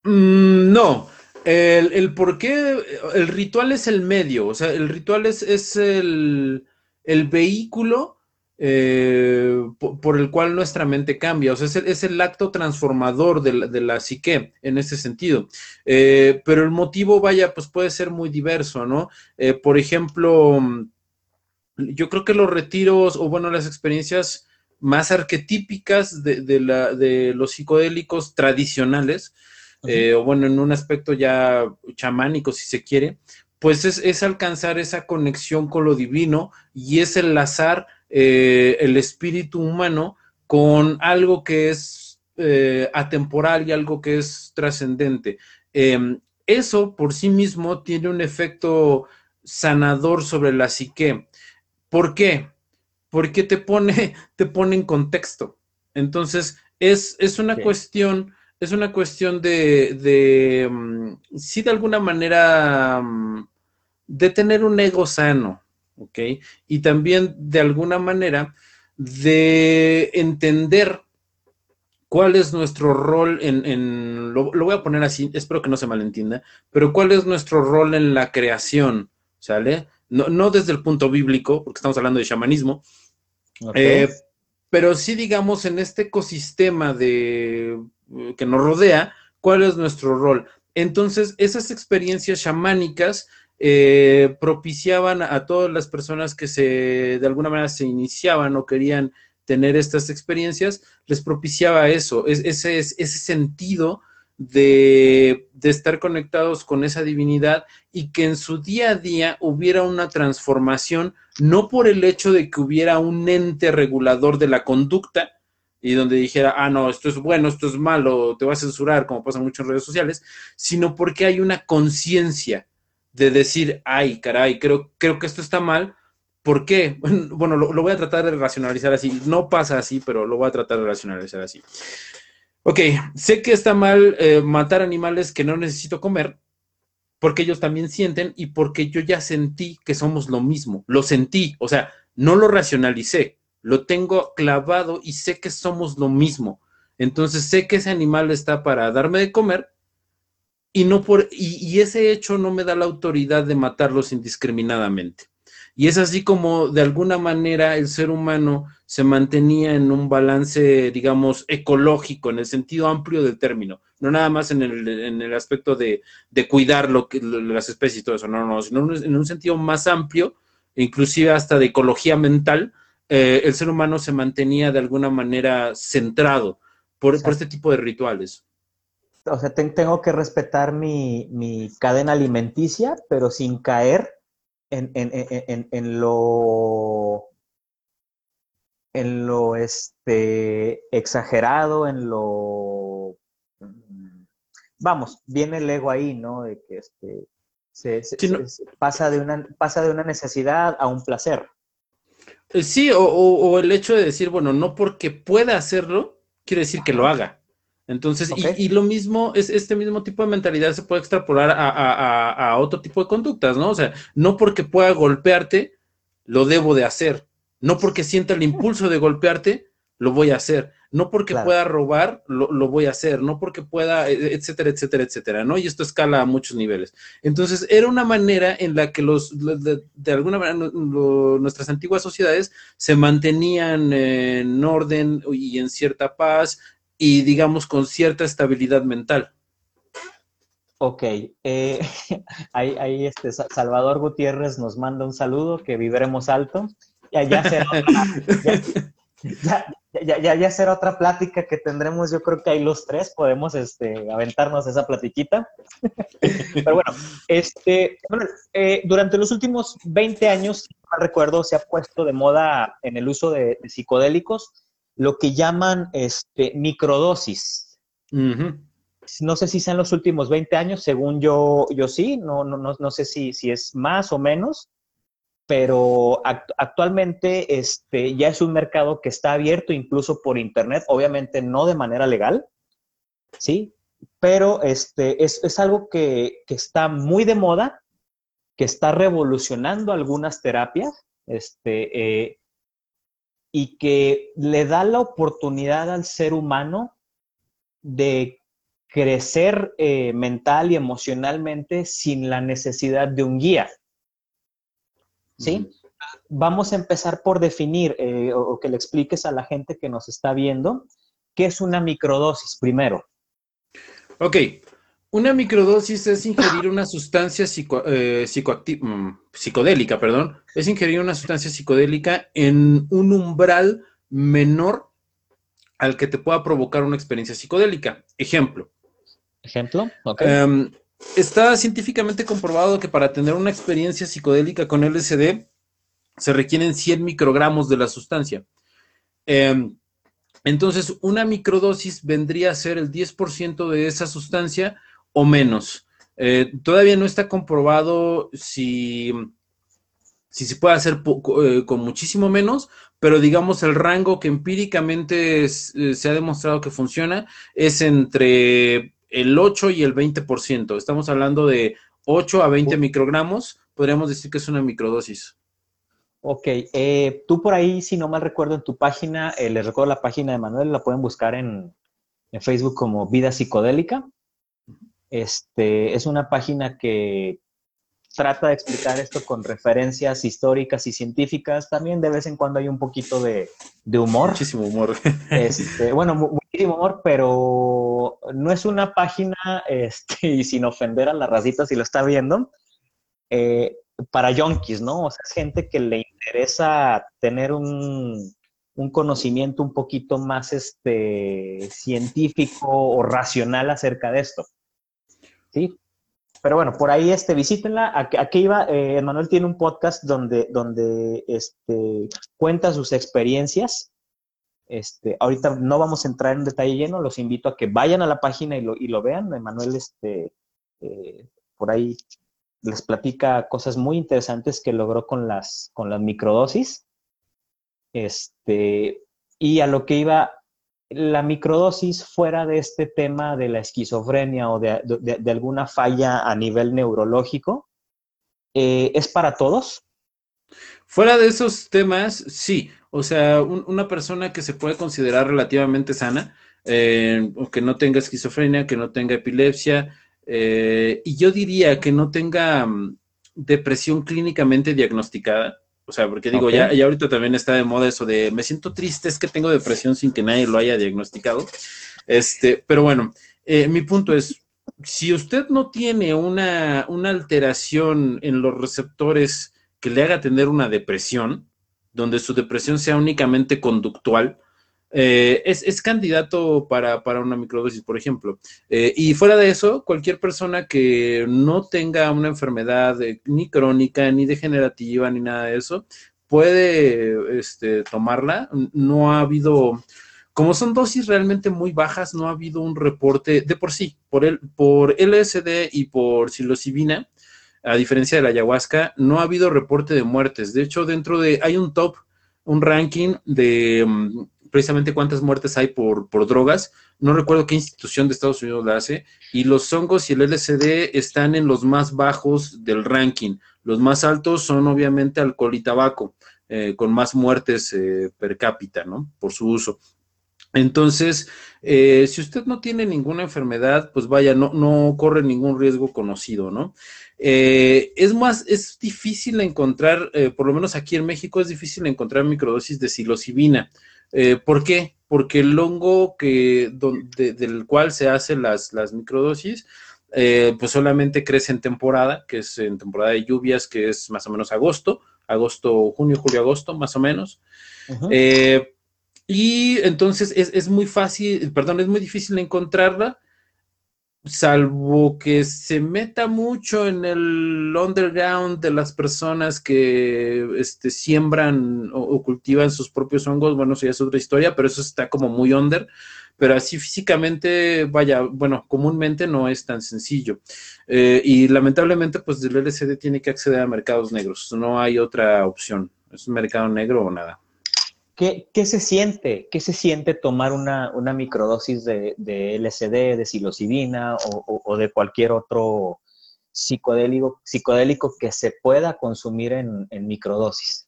[SPEAKER 2] Mm, no, el, porqué, el ritual es el medio, o sea, el ritual es, es el, vehículo eh, por, el cual nuestra mente cambia. O sea, es el, acto transformador de la, psique en ese sentido. Eh, pero el motivo, vaya, pues puede ser muy diverso, ¿no? Eh, por ejemplo, yo creo que los retiros, o bueno, las experiencias más arquetípicas de, la, de los psicodélicos tradicionales, o bueno, en un aspecto ya chamánico, si se quiere, pues es, es, alcanzar esa conexión con lo divino y es enlazar eh, el espíritu humano con algo que es eh, atemporal y algo que es trascendente. Em, eso por sí mismo tiene un efecto sanador sobre la psique. ¿Por qué? Porque te pone, te pone en contexto. Entonces, es, es una cuestión, es una cuestión de, de mm, sí, de alguna manera, mm, de tener un ego sano, ¿ok? Y también de alguna manera de entender cuál es nuestro rol en, lo, voy a poner así, espero que no se malentienda, pero cuál es nuestro rol en la creación, ¿sale? No, desde el punto bíblico, porque estamos hablando de chamanismo, eh, pero sí digamos en este ecosistema de, que nos rodea, cuál es nuestro rol. Entonces, esas experiencias chamánicas eh, propiciaban a todas las personas que se, de alguna manera, se iniciaban o querían tener estas experiencias, les propiciaba eso, ese, ese sentido de, de, estar conectados con esa divinidad y que en su día a día hubiera una transformación, no por el hecho de que hubiera un ente regulador de la conducta, y donde dijera, ah, no, esto es bueno, esto es malo, te va a censurar, como pasa mucho en redes sociales, sino porque hay una conciencia de decir, ay, caray, creo, creo que esto está mal. ¿Por qué? Bueno, lo, voy a tratar de racionalizar así. No pasa así, pero lo voy a tratar de racionalizar así. Ok, sé que está mal eh, matar animales que no necesito comer, porque ellos también sienten y porque yo ya sentí que somos lo mismo. Lo sentí, o sea, no lo racionalicé lo tengo clavado y sé que somos lo mismo. Entonces sé que ese animal está para darme de comer y no por y, ese hecho no me da la autoridad de matarlos indiscriminadamente. Y es así como de alguna manera el ser humano se mantenía en un balance, digamos, ecológico, en el sentido amplio del término, no nada más en el, aspecto de, cuidar lo que, las especies y todo eso, no, no, sino en un sentido más amplio, inclusive hasta de ecología mental, eh, el ser humano se mantenía de alguna manera centrado por, este tipo de rituales.
[SPEAKER 1] O sea, tengo que respetar mi, cadena alimenticia, pero sin caer en, lo en lo este, exagerado, en lo vamos, viene el ego ahí, ¿no? De que este, se, pasa, de una, pasa de una necesidad a un placer.
[SPEAKER 2] Eh, sí, o, el hecho de decir, bueno, no porque pueda hacerlo, quiere decir que lo haga. Entonces, y, lo mismo, es este mismo tipo de mentalidad se puede extrapolar a, otro tipo de conductas, ¿no? O sea, no porque pueda golpearte, lo debo de hacer. No porque sienta el impulso de golpearte, lo voy a hacer. No porque pueda robar, lo, voy a hacer. No porque pueda, e, etcétera, etcétera, etcétera, ¿no? Y esto escala a muchos niveles. Entonces, era una manera en la que los, de, alguna manera, nuestras antiguas sociedades se mantenían en orden y en cierta paz y, digamos, con cierta estabilidad mental.
[SPEAKER 1] Ok, eh, ahí, este Salvador Gutiérrez nos manda un saludo, que viviremos alto. Ya, ya será, ya, ya, ya, será otra plática que tendremos, yo creo que ahí los tres podemos este, aventarnos esa platiquita. Pero bueno, este, eh, durante los últimos 20 años, si no recuerdo, se ha puesto de moda en el uso de, psicodélicos lo que llaman este, microdosis. No sé si sean los últimos 20 años, según yo, yo sí, no, no, no, no sé si, si es más o menos pero actualmente este, ya es un mercado que está abierto incluso por Internet, obviamente no de manera legal, ¿sí? Pero este, es, algo que, está muy de moda, que está revolucionando algunas terapias, este, eh, y que le da la oportunidad al ser humano de crecer eh, mental y emocionalmente sin la necesidad de un guía. ¿sí? Vamos a empezar por definir eh, o, que le expliques a la gente que nos está viendo qué es una microdosis primero.
[SPEAKER 2] Ok, una microdosis es ingerir una sustancia eh, mm, psicodélica, perdón, es ingerir una sustancia psicodélica en un umbral menor al que te pueda provocar una experiencia psicodélica. Ejemplo.
[SPEAKER 1] Ejemplo, ok.
[SPEAKER 2] Em, está científicamente comprobado que para tener una experiencia psicodélica con LSD se requieren 100 microgramos de la sustancia. Em, entonces, una microdosis vendría a ser el 10% de esa sustancia o menos. Eh, todavía no está comprobado si, si se puede hacer eh, con muchísimo menos, pero digamos el rango que empíricamente eh, se ha demostrado que funciona es entre el 8 y el 20%. Estamos hablando de 8 a 20 microgramos. Podríamos decir que es una microdosis.
[SPEAKER 1] Ok, eh, tú por ahí, si no mal recuerdo, en tu página, eh, les recuerdo la página de Manuel, la pueden buscar en, Facebook como Vida Psicodélica. Este, es una página que trata de explicar esto con referencias históricas y científicas. También de vez en cuando hay un poquito de, humor.
[SPEAKER 2] Muchísimo humor.
[SPEAKER 1] Este, bueno, muchísimo humor, pero no es una página, este, y sin ofender a la racita si lo está viendo, eh, para yonkis, ¿no? O sea, es gente que le interesa tener un, un conocimiento un poquito más este, científico o racional acerca de esto. ¿Sí? Pero bueno, por ahí este, visítenla. Aquí, iba, eh, tiene un podcast donde, donde este, cuenta sus experiencias. Este, ahorita no vamos a entrar en detalle lleno, los invito a que vayan a la página y lo, y lo vean. Manuel este, eh, por ahí les platica cosas muy interesantes que logró con las, con las microdosis. Este, y a lo que iba, la microdosis fuera de este tema de la esquizofrenia o de, alguna falla a nivel neurológico, eh, ¿es para todos?
[SPEAKER 2] Fuera de esos temas, sí. O sea, una persona que se puede considerar relativamente sana, eh, que no tenga esquizofrenia, que no tenga epilepsia, eh, y yo diría que no tenga mm, depresión clínicamente diagnosticada, o sea, porque digo, ya, ya ahorita también está de moda eso de me siento triste, es que tengo depresión sin que nadie lo haya diagnosticado. Este, pero bueno, eh, mi punto es, si usted no tiene una, una alteración en los receptores que le haga tener una depresión, donde su depresión sea únicamente conductual, eh, es, candidato para, una microdosis, por ejemplo. Eh, y fuera de eso, cualquier persona que no tenga una enfermedad eh, ni crónica, ni degenerativa, ni nada de eso, puede este, tomarla. No ha habido, como son dosis realmente muy bajas, no ha habido un reporte de por sí, por, el, por LSD y por psilocibina, a diferencia de la ayahuasca, no ha habido reporte de muertes. De hecho, dentro de, hay un top, un ranking de mm, precisamente cuántas muertes hay por, por drogas. No recuerdo qué institución de Estados Unidos la hace. Y los hongos y el LSD están en los más bajos del ranking. Los más altos son obviamente alcohol y tabaco, eh, con más muertes eh, per cápita, ¿no? Por su uso. Entonces, eh, si usted no tiene ninguna enfermedad, pues vaya, no, no corre ningún riesgo conocido, ¿no? es más, es difícil encontrar, por lo menos aquí en México, es difícil encontrar microdosis de psilocibina. Eh, ¿Por qué? Porque el hongo que, del cual se hacen las, las microdosis, eh, pues solamente crece en temporada, que es en temporada de lluvias, que es más o menos agosto, agosto, junio, julio, agosto, más o menos. Eh, y entonces es, es, muy fácil, perdón, es muy difícil encontrarla salvo que se meta mucho en el underground de las personas que este, siembran o, cultivan sus propios hongos, bueno, eso ya es otra historia, pero eso está como muy under, pero así físicamente, vaya, bueno, comúnmente no es tan sencillo. Eh, y lamentablemente, pues el LCD tiene que acceder a mercados negros, no hay otra opción, es un mercado negro o nada.
[SPEAKER 1] ¿Qué, se siente? ¿Qué se siente tomar una, microdosis de, de, LSD, de psilocibina o, de cualquier otro psicodélico, psicodélico que se pueda consumir en, microdosis?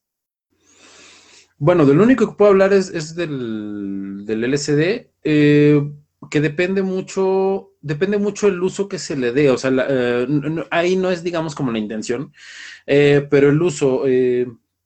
[SPEAKER 2] Bueno, del único que puedo hablar es, del, LSD, eh, que depende mucho, depende mucho el uso que se le dé. O sea, eh, ahí no es, digamos, como la intención, eh, pero el uso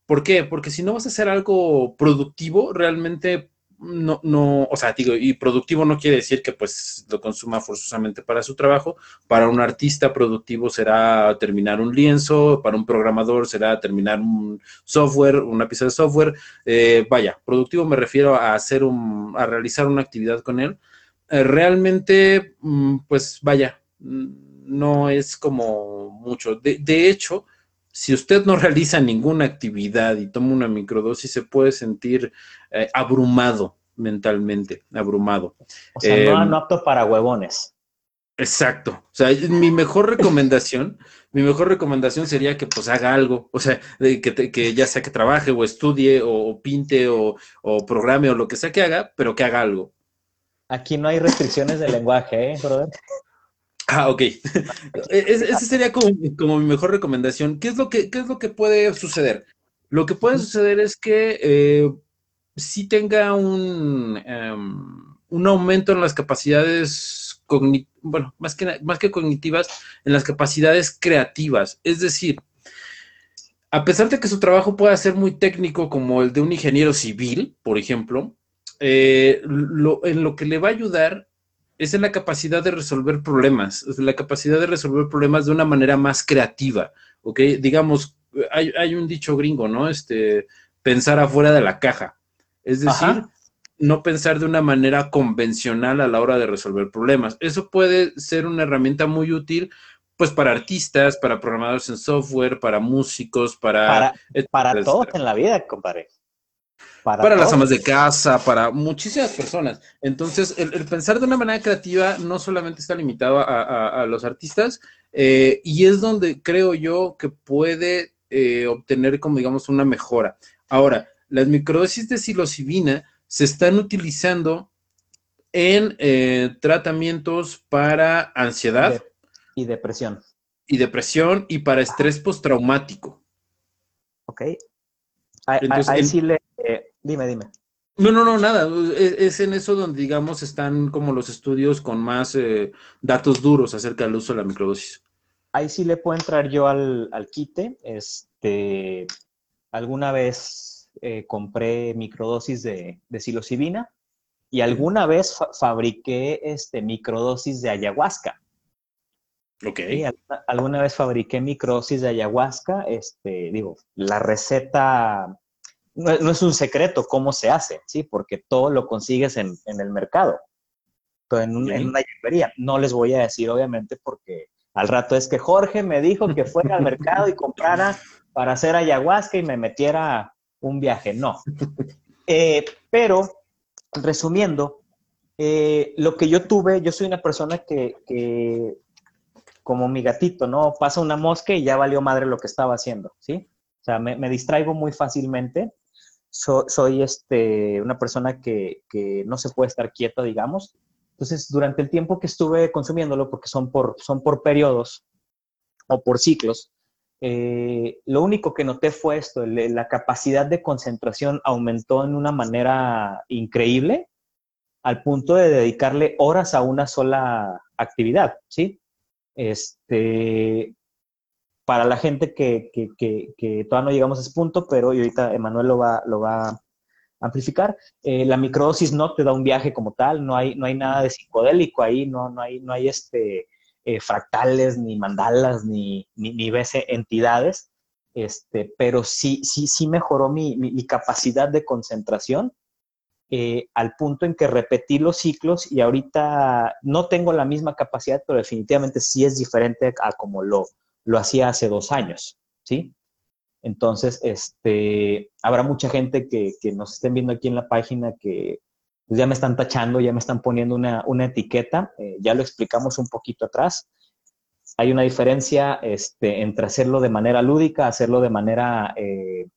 [SPEAKER 2] ¿Por qué? Porque si no vas a hacer algo productivo, realmente no, no, o sea, digo, y productivo no quiere decir que pues lo consuma forzosamente para su trabajo. Para un artista productivo será terminar un lienzo, para un programador será terminar un software, una pieza de software. Eh, vaya, productivo me refiero a hacer un, a realizar una actividad con él. Eh, realmente, mm, pues vaya, mm, no es como mucho. De, de hecho, si usted no realiza ninguna actividad y toma una microdosis, se puede sentir eh, abrumado mentalmente, abrumado.
[SPEAKER 1] O sea, no, em, apto para huevones.
[SPEAKER 2] Exacto. O sea, mi mejor recomendación, mi mejor recomendación sería que pues haga algo. O sea, que, que ya sea que trabaje o estudie o, pinte o, o, programe o lo que sea que haga, pero que haga algo.
[SPEAKER 1] Aquí no hay restricciones de lenguaje, ¿eh, brother?
[SPEAKER 2] Ah, ok. Esa sería como, mi mejor recomendación. ¿Qué es, lo que, es lo que puede suceder? Lo que puede suceder es que eh, si tenga un, em, un aumento en las capacidades cognitivas, bueno, más que, más que cognitivas, en las capacidades creativas. Es decir, a pesar de que su trabajo pueda ser muy técnico como el de un ingeniero civil, por ejemplo, eh, en lo que le va a ayudar es en la capacidad de resolver problemas, es la capacidad de resolver problemas de una manera más creativa, ¿ok? Digamos, hay, hay un dicho gringo, ¿no? Este, pensar afuera de la caja. Es decir, no pensar de una manera convencional a la hora de resolver problemas. Eso puede ser una herramienta muy útil, pues para artistas, para programadores en software, para músicos, para...
[SPEAKER 1] Para, para todos en la vida, compadre.
[SPEAKER 2] Para, las amas de casa, para muchísimas personas. Entonces, el, pensar de una manera creativa no solamente está limitado a, los artistas, eh, y es donde creo yo que puede eh, obtener como digamos una mejora. Ahora, las microdosis de psilocibina se están utilizando en eh, tratamientos para ansiedad.
[SPEAKER 1] y depresión.
[SPEAKER 2] Y depresión y para estrés postraumático.
[SPEAKER 1] Ok. Ahí, sí le... Eh, dime, dime.
[SPEAKER 2] No, no, no, nada. Es, en eso donde, digamos, están como los estudios con más eh, datos duros acerca del uso de la microdosis.
[SPEAKER 1] Ahí sí le puedo entrar yo al, al quite. Este, alguna vez eh, compré microdosis de, de psilocibina y alguna vez fabriqué este, microdosis de ayahuasca.
[SPEAKER 2] Ok.
[SPEAKER 1] alguna, vez fabriqué microdosis de ayahuasca. Este, digo, la receta no, es un secreto cómo se hace, ¿sí? Porque todo lo consigues en, el mercado, en, en una hierbería. No les voy a decir, obviamente, porque al rato es que Jorge me dijo que fuera al mercado y comprara para hacer ayahuasca y me metiera un viaje, no. Eh, pero, resumiendo, eh, lo que yo tuve, yo soy una persona que, como mi gatito, ¿no? Pasa una mosca y ya valió madre lo que estaba haciendo, ¿sí? O sea, me, distraigo muy fácilmente. Soy este, una persona que, que, no se puede estar quieta, digamos. Entonces, durante el tiempo que estuve consumiéndolo, porque son por, son por periodos o por ciclos, eh, lo único que noté fue esto, la capacidad de concentración aumentó en una manera increíble al punto de dedicarle horas a una sola actividad, ¿sí? Este, para la gente que, todavía no llegamos a ese punto, pero ahorita Emanuel lo va, a amplificar, eh, la microdosis no te da un viaje como tal, no hay, nada de psicodélico ahí, no, hay, este eh, fractales, ni mandalas, ni, ni, ni entidades, este, pero sí, sí, sí mejoró mi, mi, capacidad de concentración eh, al punto en que repetí los ciclos y ahorita no tengo la misma capacidad, pero definitivamente sí es diferente a como lo, lo hacía hace dos años, ¿sí? Entonces, este, habrá mucha gente que, que nos estén viendo aquí en la página que pues ya me están tachando, ya me están poniendo una, etiqueta, eh, ya lo explicamos un poquito atrás. Hay una diferencia este, entre hacerlo de manera lúdica, hacerlo de manera eh,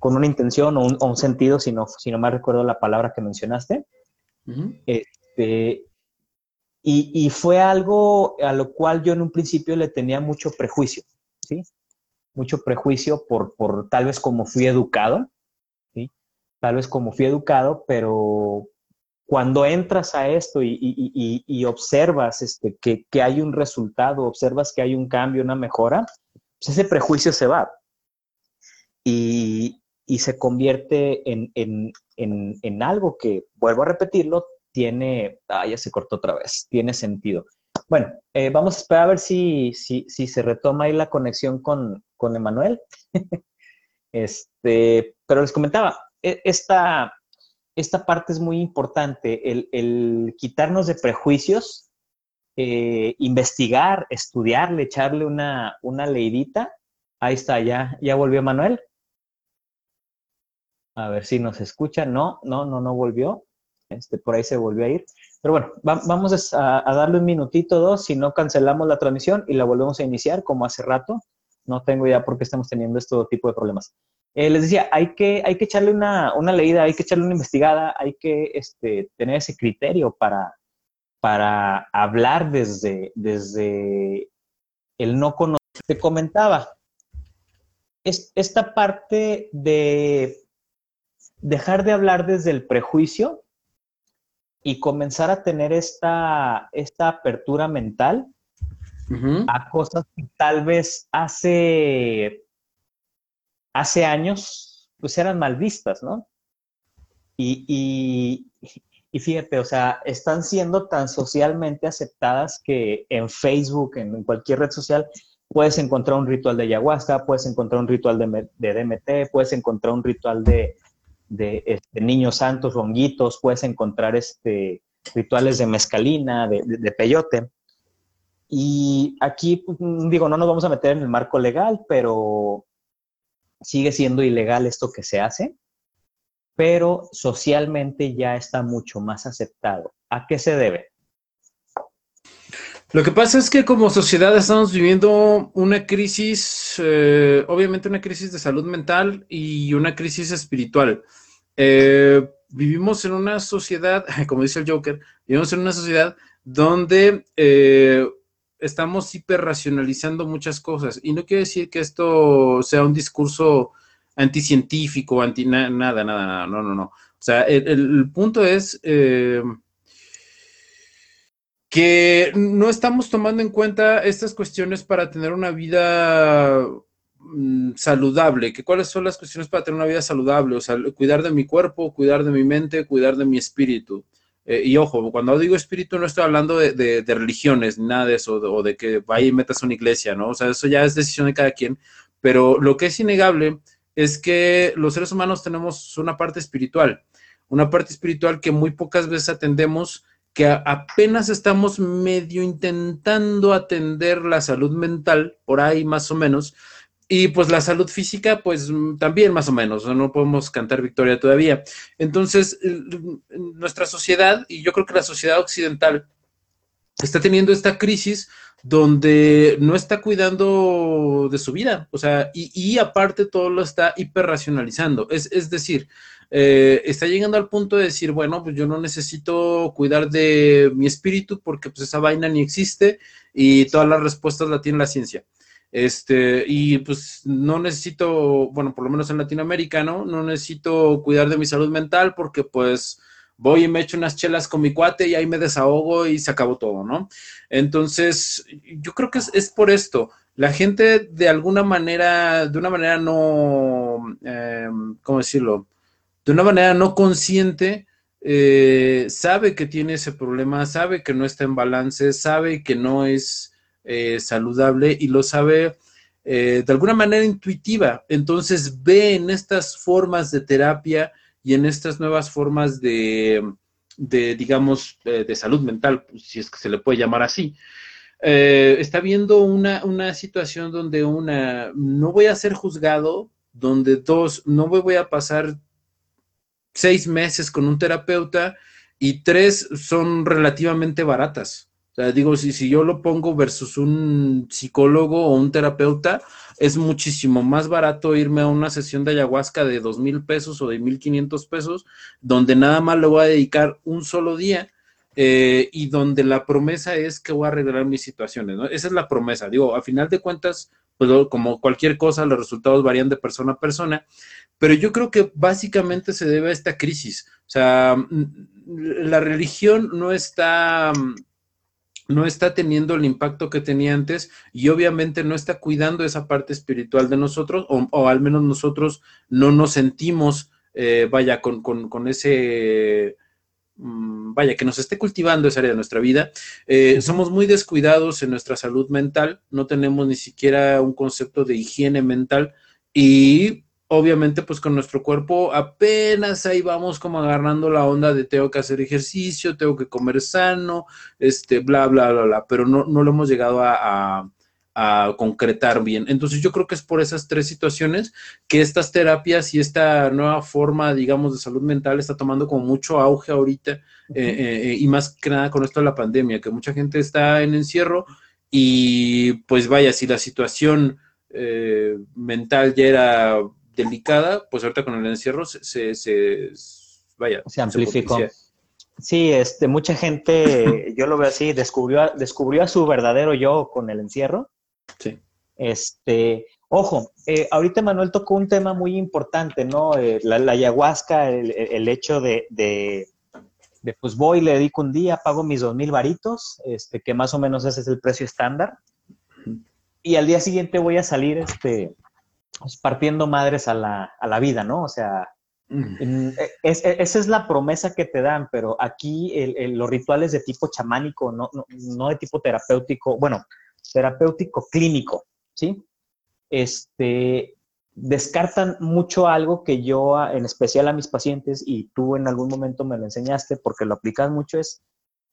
[SPEAKER 1] con una intención o un, sentido, si no, si no recuerdo la palabra que mencionaste. este, y, y, fue algo a lo cual yo en un principio le tenía mucho prejuicio, ¿sí? Mucho prejuicio por, por tal vez como fui educado, tal vez como fui educado, pero cuando entras a esto y, observas este, que, hay un resultado, observas que hay un cambio, una mejora, pues ese prejuicio se va y, se convierte en, algo que, vuelvo a repetirlo, tiene, ah, ya se cortó otra vez, tiene sentido. Bueno, eh, vamos a esperar a ver si, si, se retoma ahí la conexión con, con Emanuel. este, pero les comentaba, e, esta, esta parte es muy importante, el, quitarnos de prejuicios, eh, investigar, estudiarle, echarle una, una leidita. Ahí está, ya, ya volvió Manuel. A ver si nos escucha. No, no, no, no volvió. Este, por ahí se volvió a ir. Pero bueno, vamos a, darle un minutito, dos, si no cancelamos la transmisión y la volvemos a iniciar como hace rato. No tengo idea por qué estamos teniendo este tipo de problemas. Eh, les decía, hay que, hay que echarle una, una, leída, hay que echarle una investigada, hay que este, tener ese criterio para, para hablar desde, desde el no conocer. Te comentaba, es, esta parte de dejar de hablar desde el prejuicio y comenzar a tener esta, esta apertura mental a cosas que tal vez hace hace años, pues eran mal vistas, ¿no? Y, Y fíjate, o sea, están siendo tan socialmente aceptadas que en Facebook, en, cualquier red social, puedes encontrar un ritual de ayahuasca, puedes encontrar un ritual de, DMT, puedes encontrar un ritual de, este, niños santos, honguitos, puedes encontrar este, rituales de mezcalina, de, peyote. Y aquí, pues, digo, no nos vamos a meter en el marco legal, pero sigue siendo ilegal esto que se hace pero socialmente ya está mucho más aceptado. ¿A qué se debe?
[SPEAKER 2] Lo que pasa es que como sociedad estamos viviendo una crisis, eh, obviamente una crisis de salud mental y una crisis espiritual. Eh, vivimos en una sociedad, como dice el Joker, vivimos en una sociedad donde eh, estamos hiperracionalizando muchas cosas. Y no quiere decir que esto sea un discurso anticientífico, anti nada, nada, nada, no, no, no. O sea, el, punto es eh, que no estamos tomando en cuenta estas cuestiones para tener una vida mm, saludable, que cuáles son las cuestiones para tener una vida saludable, o sea, cuidar de mi cuerpo, cuidar de mi mente, cuidar de mi espíritu. Eh, y ojo, cuando digo espíritu no estoy hablando de, religiones, nada de eso, o de que vaya y metas a una iglesia, ¿no? O sea, eso ya es decisión de cada quien, pero lo que es innegable es que los seres humanos tenemos una parte espiritual, una parte espiritual que muy pocas veces atendemos, que apenas estamos medio intentando atender la salud mental, por ahí más o menos, y pues la salud física, pues también más o menos, no podemos cantar victoria todavía. Entonces, nuestra sociedad, y yo creo que la sociedad occidental, está teniendo esta crisis donde no está cuidando de su vida, o sea, y, aparte todo lo está hiperracionalizando. Es, es decir, eh, está llegando al punto de decir, bueno, pues yo no necesito cuidar de mi espíritu porque pues esa vaina ni existe y todas las respuestas la tiene la ciencia. Este, y pues no necesito, bueno, por lo menos en Latinoamérica, ¿no? No necesito cuidar de mi salud mental porque pues voy y me echo unas chelas con mi cuate y ahí me desahogo y se acabó todo, ¿no? Entonces, yo creo que es, por esto. La gente de alguna manera, de una manera no, eh, ¿cómo decirlo? De una manera no consciente, eh, sabe que tiene ese problema, sabe que no está en balance, sabe que no es eh, saludable y lo sabe de alguna manera intuitiva. Entonces ve en estas formas de terapia y en estas nuevas formas de, digamos, eh, de salud mental, pues, si es que se le puede llamar así, eh, está viendo una, una situación donde una, no voy a ser juzgado, donde dos, no me voy a pasar seis meses con un terapeuta y tres son relativamente baratas. O sea, digo, si, si yo lo pongo versus un psicólogo o un terapeuta, es muchísimo más barato irme a una sesión de ayahuasca de dos mil pesos o de mil quinientos pesos, donde nada más le voy a dedicar un solo día eh, y donde la promesa es que voy a arreglar mis situaciones. Esa es la promesa. Digo, a final de cuentas, pues como cualquier cosa, los resultados varían de persona a persona, pero yo creo que básicamente se debe a esta crisis. O sea, la religión no está no está teniendo el impacto que tenía antes y obviamente no está cuidando esa parte espiritual de nosotros, o, al menos nosotros no nos sentimos, eh, vaya, con, con, ese, mm, vaya, que nos esté cultivando esa área de nuestra vida. Eh, somos muy descuidados en nuestra salud mental, no tenemos ni siquiera un concepto de higiene mental y obviamente pues con nuestro cuerpo apenas ahí vamos como agarrando la onda de tengo que hacer ejercicio, tengo que comer sano, este, bla, bla, bla, bla, pero no, no lo hemos llegado a, concretar bien. Entonces yo creo que es por esas tres situaciones que estas terapias y esta nueva forma, digamos, de salud mental está tomando como mucho auge ahorita eh, eh, eh, y más que nada con esto de la pandemia, que mucha gente está en encierro y pues vaya, si la situación mental ya era delicada, pues ahorita con el encierro se, se, vaya.
[SPEAKER 1] Se amplificó. sí, este, mucha gente, yo lo veo así, descubrió, descubrió a su verdadero yo con el encierro.
[SPEAKER 2] Sí.
[SPEAKER 1] Este, ojo, eh, ahorita Manuel tocó un tema muy importante, ¿no? Eh, la, ayahuasca, el, hecho de, de, pues voy, le dedico un día, pago mis dos mil varitos, este, que más o menos ese es el precio estándar. Y al día siguiente voy a salir, este, pues, partiendo madres a la, a la vida, ¿no? O sea, Mm. E, esa es la promesa que te dan, pero aquí los rituales de tipo chamánico, no, no, de tipo terapéutico, bueno, terapéutico clínico, ¿sí? Este, descartan mucho algo que yo, en especial a mis pacientes, y tú en algún momento me lo enseñaste porque lo aplicas mucho, es,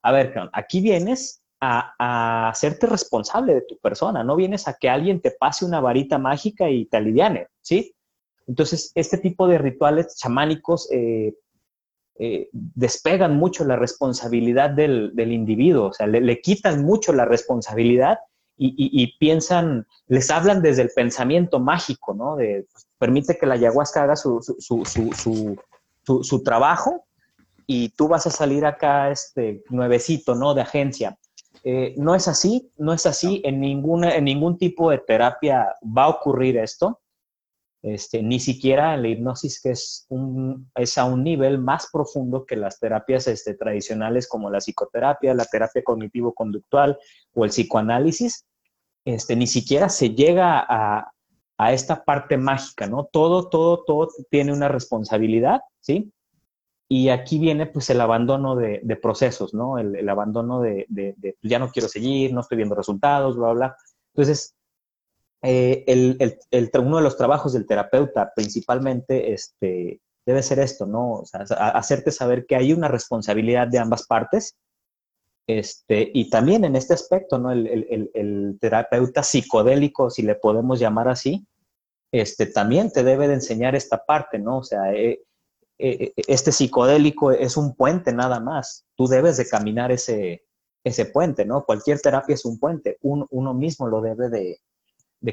[SPEAKER 1] a ver, aquí vienes a, hacerte responsable de tu persona, no vienes a que alguien te pase una varita mágica y te aliviane, ¿sí? Entonces, este tipo de rituales chamánicos eh, eh, despegan mucho la responsabilidad del, individuo, o sea, le, quitan mucho la responsabilidad y, piensan, les hablan desde el pensamiento mágico, ¿no? Pues, permite que la ayahuasca haga su, su, trabajo y tú vas a salir acá este nuevecito, ¿no? De agencia. Eh, no es así, no es así, en, ninguna, en ningún tipo de terapia va a ocurrir esto. Este, ni siquiera la hipnosis, que es, un, es a un nivel más profundo que las terapias este, tradicionales como la psicoterapia, la terapia cognitivo-conductual o el psicoanálisis, este, ni siquiera se llega a, a, esta parte mágica, ¿no? Todo, todo, todo tiene una responsabilidad, ¿sí? Y aquí viene pues el abandono de, procesos, ¿no? El, abandono de, de, ya no quiero seguir, no estoy viendo resultados, bla, bla. Entonces, eh, uno de los trabajos del terapeuta principalmente este, debe ser esto, ¿no? O sea, hacerte saber que hay una responsabilidad de ambas partes. Este, y también en este aspecto, ¿no? El, terapeuta psicodélico, si le podemos llamar así, este, también te debe de enseñar esta parte, ¿no? O sea, eh, este psicodélico es un puente nada más. Tú debes de caminar ese, ese puente, ¿no? Cualquier terapia es un puente. uno mismo lo debe de,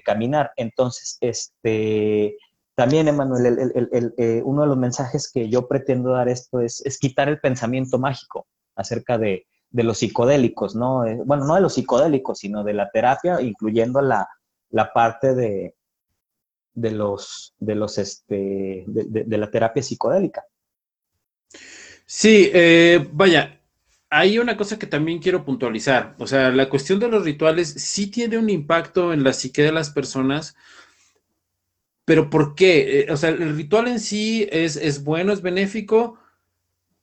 [SPEAKER 1] caminar. Entonces, este, también, Emanuel, el, eh, uno de los mensajes que yo pretendo dar esto es, quitar el pensamiento mágico acerca de, de los psicodélicos, ¿no? Eh, bueno, no de los psicodélicos, sino de la terapia, incluyendo la, la parte de, de los, de los, este, de, de la terapia psicodélica.
[SPEAKER 2] Sí, eh, vaya, hay una cosa que también quiero puntualizar. O sea, la cuestión de los rituales sí tiene un impacto en la psique de las personas, pero ¿por qué? Eh, o sea, el ritual en sí es, es bueno, es benéfico,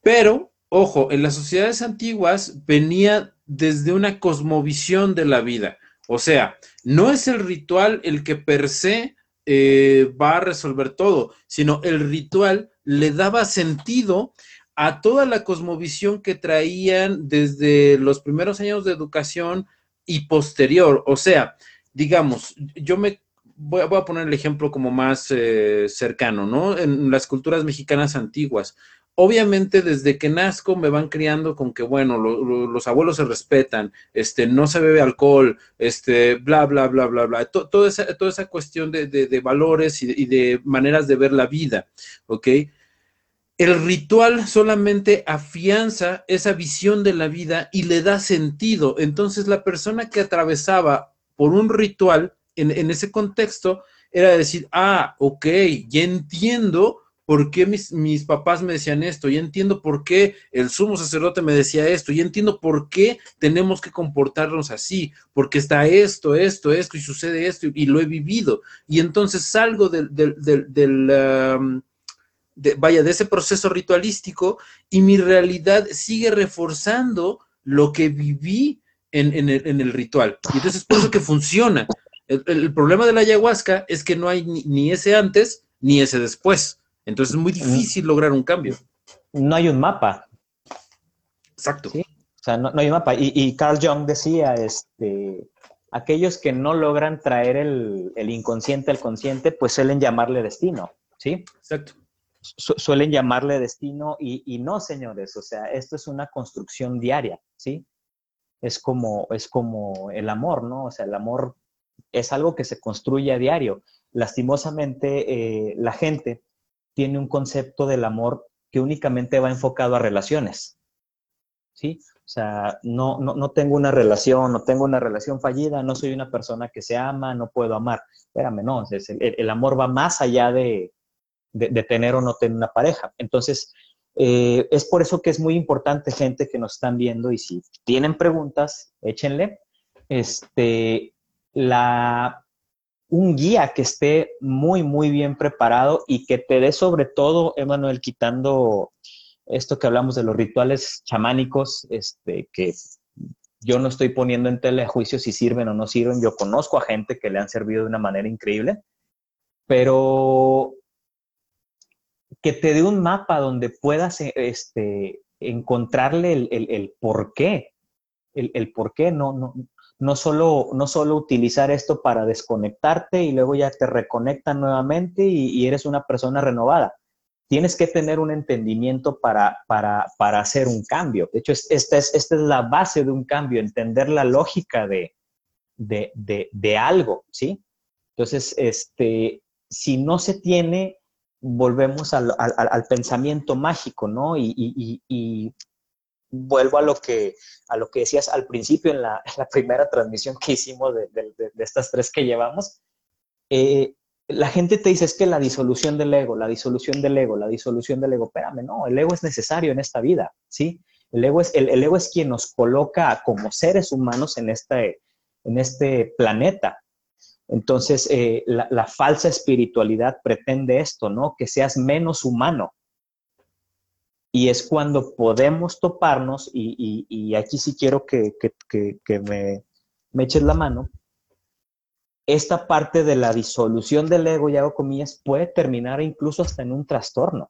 [SPEAKER 2] pero, ojo, en las sociedades antiguas venía desde una cosmovisión de la vida. O sea, no es el ritual el que per se eh, va a resolver todo, sino el ritual le daba sentido a toda la cosmovisión que traían desde los primeros años de educación y posterior. O sea, digamos, yo me voy, a poner el ejemplo como más eh, cercano, ¿no? En las culturas mexicanas antiguas. Obviamente, desde que nazco me van criando con que, bueno, los abuelos se respetan, este, no se bebe alcohol, este, bla, bla, bla, bla, bla. toda, esa, toda esa cuestión de, de, valores y de maneras de ver la vida, ¿ok? El ritual solamente afianza esa visión de la vida y le da sentido. Entonces la persona que atravesaba por un ritual en, ese contexto era decir, ah, ok, ya entiendo por qué mis, mis, papás me decían esto, ya entiendo por qué el sumo sacerdote me decía esto, ya entiendo por qué tenemos que comportarnos así, porque está esto, esto, esto, y sucede esto, y, lo he vivido. Y entonces salgo del, del, del, vaya, de ese proceso ritualístico y mi realidad sigue reforzando lo que viví en, el, ritual. Y entonces es por eso que funciona. El, problema de la ayahuasca es que no hay ni, ese antes ni ese después. Entonces es muy difícil lograr un cambio.
[SPEAKER 1] No hay un mapa.
[SPEAKER 2] Exacto.
[SPEAKER 1] O sea, no, hay un mapa. Y, Carl Jung decía, este, aquellos que no logran traer el, el inconsciente al consciente, pues suelen llamarle destino. ¿Sí?
[SPEAKER 2] Exacto
[SPEAKER 1] suelen llamarle destino y, no, señores, o sea, esto es una construcción diaria, ¿sí? Es como, es como el amor, ¿no? O sea, el amor es algo que se construye a diario. Lastimosamente, eh, la gente tiene un concepto del amor que únicamente va enfocado a relaciones, ¿sí? O sea, no, no, no, tengo una relación, no tengo una relación fallida, no soy una persona que se ama, no puedo amar. Espérame, no, el amor va más allá de, de, tener o no tener una pareja. Entonces, eh, es por eso que es muy importante, gente que nos están viendo, y si tienen preguntas, échenle. Este, la, un guía que esté muy, muy bien preparado y que te dé sobre todo, Emanuel, quitando esto que hablamos de los rituales chamánicos, este, que yo no estoy poniendo en tele a juicio si sirven o no sirven. Yo conozco a gente que le han servido de una manera increíble, pero que te dé un mapa donde puedas este, encontrarle el, el, por qué, el, el, por qué, no, no, solo, no solo utilizar esto para desconectarte y luego ya te reconectan nuevamente y, eres una persona renovada. Tienes que tener un entendimiento para, para, para hacer un cambio. De hecho, esta es, esta es la base de un cambio, entender la lógica de, de, de, de algo, ¿sí? Entonces, este, si no se tiene volvemos al, pensamiento mágico, ¿no? Y, vuelvo a lo, que, a lo que decías al principio en la, primera transmisión que hicimos de, estas tres que llevamos. Eh, la gente te dice es que la disolución del ego, la disolución del ego, la disolución del ego. Espérame, no, el ego es necesario en esta vida, ¿sí? El ego es, el, ego es quien nos coloca como seres humanos en este, en este planeta. Entonces, eh, la, falsa espiritualidad pretende esto, ¿no? Que seas menos humano. Y es cuando podemos toparnos, y, aquí sí quiero que, me, me, eches la mano, esta parte de la disolución del ego, y hago comillas, puede terminar incluso hasta en un trastorno.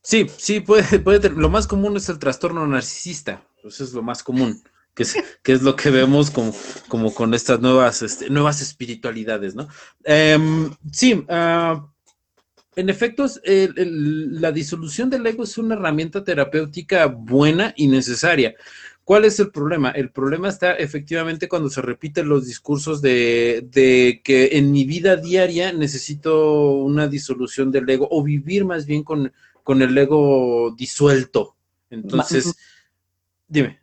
[SPEAKER 2] Sí, sí, puede, puede. Lo más común es el trastorno narcisista. Eso es lo más común que es, lo que vemos como, como con estas nuevas, este, nuevas espiritualidades, ¿no? Em, sí, ah, en efecto, la disolución del ego es una herramienta terapéutica buena y necesaria. ¿Cuál es el problema? El problema está efectivamente cuando se repiten los discursos de, de, que en mi vida diaria necesito una disolución del ego o vivir más bien con, con el ego disuelto. Entonces, dime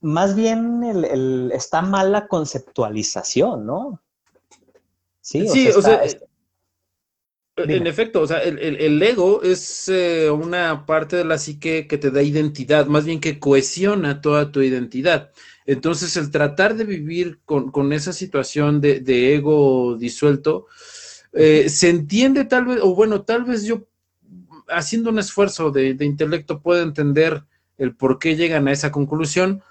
[SPEAKER 1] más bien el, está mala conceptualización, ¿no?
[SPEAKER 2] Sí, o sea, en efecto, o sea, el, ego es eh, una parte de la psique que te da identidad, más bien que cohesiona toda tu identidad. Entonces, el tratar de vivir con, esa situación de, ego disuelto, eh, se entiende tal vez, o bueno, tal vez yo haciendo un esfuerzo de, de intelecto puedo entender el por qué llegan a esa conclusión,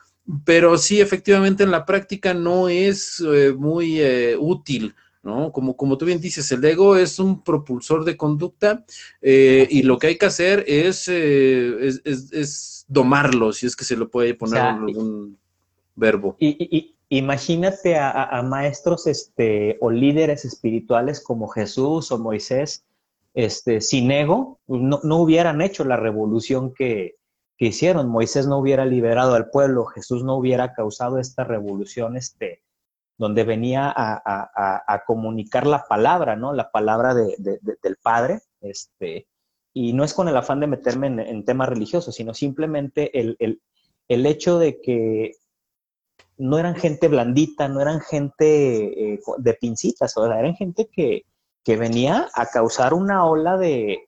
[SPEAKER 2] pero sí, efectivamente, en la práctica no es eh, muy eh, útil, ¿no? Como, como tú bien dices, el ego es un propulsor de conducta eh, y lo que hay que hacer es, es, domarlo, si es que se lo puede poner en algún verbo.
[SPEAKER 1] Y, imagínate a, maestros este, o líderes espirituales como Jesús o Moisés, este, sin ego, no, no hubieran hecho la revolución que, que hicieron. Moisés no hubiera liberado al pueblo, Jesús no hubiera causado esta revolución, este, donde venía a, comunicar la palabra, ¿no? La palabra del Padre, este, y no es con el afán de meterme en, temas religiosos, sino simplemente el, hecho de que no eran gente blandita, no eran gente eh, de pincitas, o eran gente que, que venía a causar una ola de,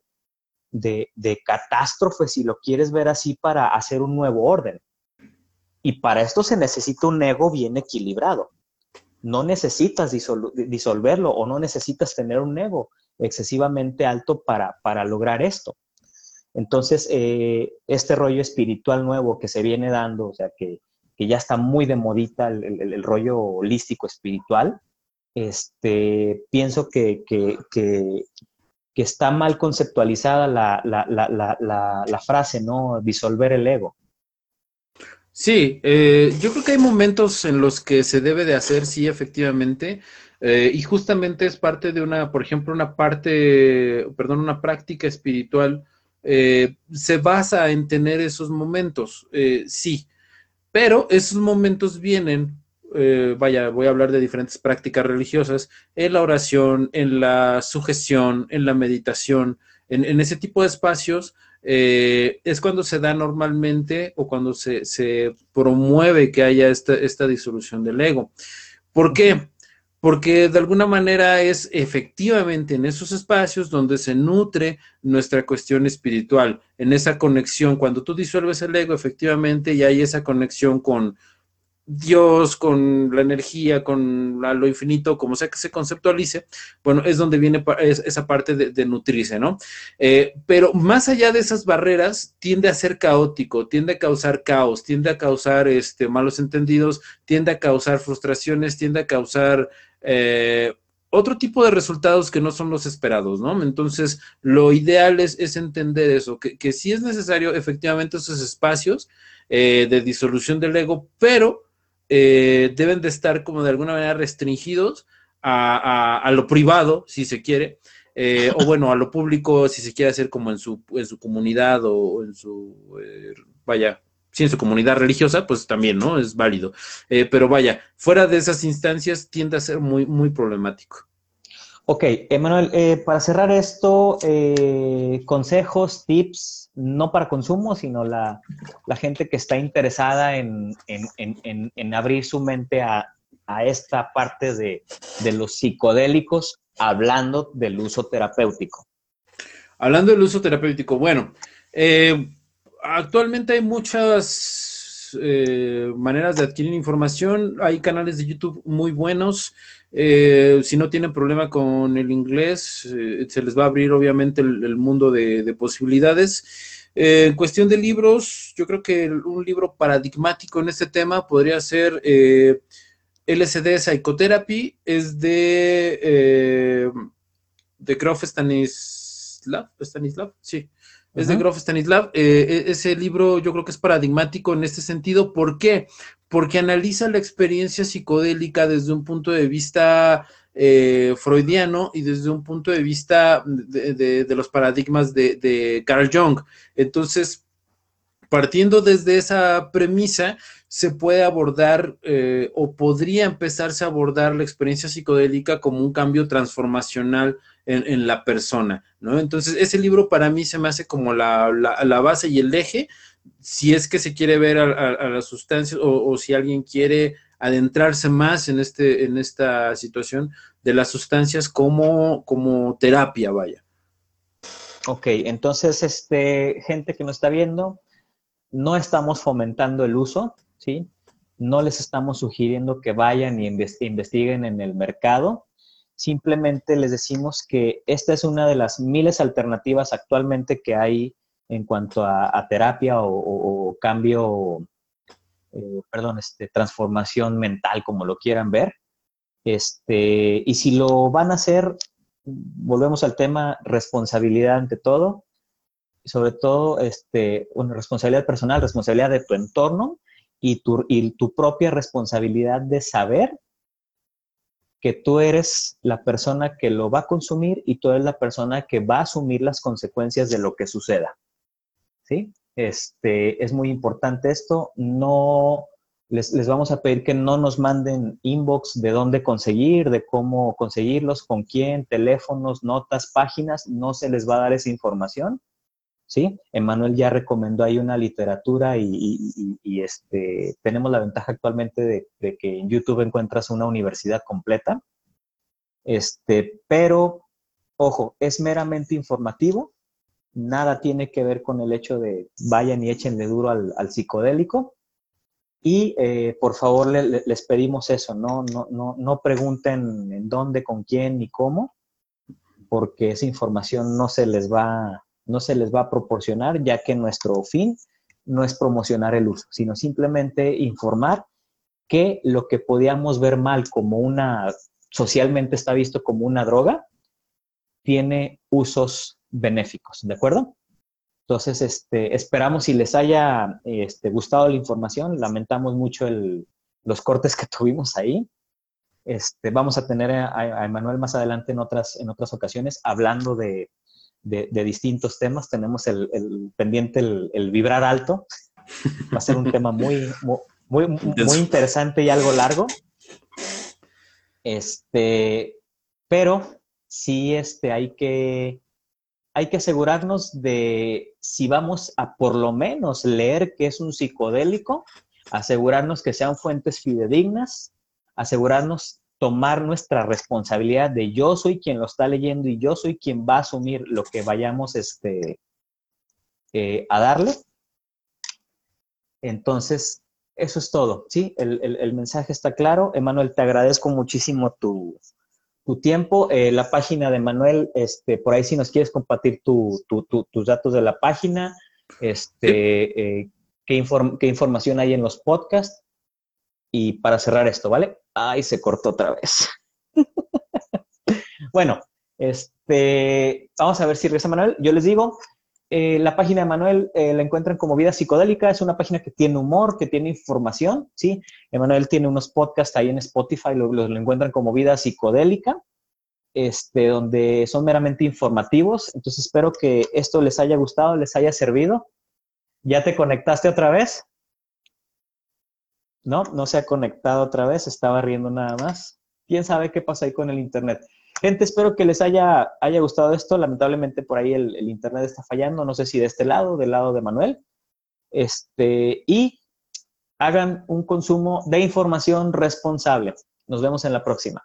[SPEAKER 1] de, catástrofe, si lo quieres ver así, para hacer un nuevo orden. Y para esto se necesita un ego bien equilibrado. No necesitas disolverlo o no necesitas tener un ego excesivamente alto para, para lograr esto. Entonces, eh, este rollo espiritual nuevo que se viene dando, o sea, que, ya está muy de modita el, rollo holístico espiritual, este, pienso que, que está mal conceptualizada la, frase, ¿no? Disolver el ego.
[SPEAKER 2] Sí, eh, yo creo que hay momentos en los que se debe de hacer, sí, efectivamente, eh, y justamente es parte de una, por ejemplo, una parte, perdón, una práctica espiritual, eh, se basa en tener esos momentos, sí, pero esos momentos vienen eh, vaya, voy a hablar de diferentes prácticas religiosas, en la oración, en la sujeción, en la meditación, en, ese tipo de espacios, eh, es cuando se da normalmente o cuando se, promueve que haya esta, esta, disolución del ego. ¿Por qué? Porque de alguna manera es efectivamente en esos espacios donde se nutre nuestra cuestión espiritual, en esa conexión. Cuando tú disuelves el ego, efectivamente, y hay esa conexión con, Dios, con la energía, con lo infinito, como sea que se conceptualice, bueno, es donde viene esa parte de, nutrirse, ¿no? Eh, pero más allá de esas barreras, tiende a ser caótico, tiende a causar caos, tiende a causar este, malos entendidos, tiende a causar frustraciones, tiende a causar... Eh, otro tipo de resultados que no son los esperados, ¿no? Entonces, lo ideal es, entender eso, que, que sí es necesario efectivamente esos espacios eh, de disolución del ego, pero eh, deben de estar como de alguna manera restringidos a, lo privado, si se quiere, eh, o bueno, a lo público, si se quiere hacer como en su, en su comunidad o en su, eh, vaya, si en su comunidad religiosa, pues también, ¿no? Es válido. pero vaya, fuera de esas instancias tiende a ser muy, muy problemático.
[SPEAKER 1] Ok, Emanuel, eh, para cerrar esto, eh, consejos, tips, no para consumo, sino la, gente que está interesada en, abrir su mente a, esta parte de, los psicodélicos, hablando del uso terapéutico.
[SPEAKER 2] Hablando del uso terapéutico, bueno, eh, actualmente hay muchas maneras de adquirir información, hay canales de YouTube muy buenos. Eh, si no tienen problema con el inglés, eh, se les va a abrir obviamente el, mundo de, posibilidades. Eh, en cuestión de libros, yo creo que un libro paradigmático en este tema podría ser LSD Psychotherapy, es de, de Grof Stanislav, Stanislav, sí. Es de Grof Stanislav. E, ese libro yo creo que es paradigmático en este sentido. ¿Por qué? porque analiza la experiencia psicodélica desde un punto de vista eh, freudiano y desde un punto de vista de, los paradigmas de, Carl Jung. Entonces, partiendo desde esa premisa, se puede abordar eh, o podría empezarse a abordar la experiencia psicodélica como un cambio transformacional en, la persona, ¿no? Entonces, ese libro para mí se me hace como la, la base y el eje si es que se quiere ver a, las sustancias o, si alguien quiere adentrarse más en, este, en esta situación de las sustancias como, como terapia, vaya.
[SPEAKER 1] Ok, entonces, este, gente que nos está viendo, no estamos fomentando el uso, ¿sí? No les estamos sugiriendo que vayan y investiguen en el mercado. Simplemente les decimos que esta es una de las miles alternativas actualmente que hay en cuanto a, terapia o, cambio, eh, perdón, este, transformación mental, como lo quieran ver. Este, y si lo van a hacer, volvemos al tema responsabilidad ante todo, sobre todo este, una responsabilidad personal, responsabilidad de tu entorno y tu, y tu propia responsabilidad de saber que tú eres la persona que lo va a consumir y tú eres la persona que va a asumir las consecuencias de lo que suceda. ¿sí? Este, es muy importante esto. No, les, les, vamos a pedir que no nos manden inbox de dónde conseguir, de cómo conseguirlos, con quién, teléfonos, notas, páginas. No se les va a dar esa información. ¿Sí? Emanuel ya recomendó ahí una literatura y, este, tenemos la ventaja actualmente de, que en YouTube encuentras una universidad completa. Este, pero, ojo, es meramente informativo nada tiene que ver con el hecho de vayan y échenle duro al, psicodélico. Y eh, por favor les pedimos eso, ¿no? No, no, no pregunten en dónde, con quién ni cómo, porque esa información no se les va, no se les va a proporcionar, ya que nuestro fin no es promocionar el uso, sino simplemente informar que lo que podíamos ver mal como una, socialmente está visto como una droga, tiene usos benéficos, ¿de acuerdo? Entonces, este, esperamos si les haya este, gustado la información. Lamentamos mucho los cortes que tuvimos ahí. Este, vamos a tener a, Emanuel más adelante en otras, en otras ocasiones hablando de, distintos temas. Tenemos el, pendiente, el, vibrar alto. Va a ser un tema muy, muy, muy, interesante y algo largo. Este, pero sí este, hay que hay que asegurarnos de si vamos a por lo menos leer que es un psicodélico, asegurarnos que sean fuentes fidedignas, asegurarnos tomar nuestra responsabilidad de yo soy quien lo está leyendo y yo soy quien va a asumir lo que vayamos este, eh, a darle. Entonces, eso es todo, ¿sí? El, mensaje está claro. Emanuel, te agradezco muchísimo tu, tiempo. Eh, la página de Emanuel, este, por ahí si nos quieres compartir tus datos de la página, este, eh, qué, qué información hay en los podcasts. Y para cerrar esto, ¿vale? Ay, se cortó otra vez. bueno, este, vamos a ver si regresa Manuel. Yo les digo, eh, la página de Manuel eh, la encuentran como Vida Psicodélica, es una página que tiene humor, que tiene información, ¿sí? Emanuel tiene unos podcasts ahí en Spotify, lo, lo, encuentran como Vida Psicodélica, este, donde son meramente informativos. Entonces espero que esto les haya gustado, les haya servido. ¿Ya te conectaste otra vez? No, no se ha conectado otra vez, estaba riendo nada más. ¿Quién sabe qué pasa ahí con el Internet? Gente, espero que les haya, haya gustado esto. Lamentablemente por ahí el, internet está fallando. No sé si de este lado, del lado de Manuel. Este, y hagan un consumo de información responsable. Nos vemos en la próxima.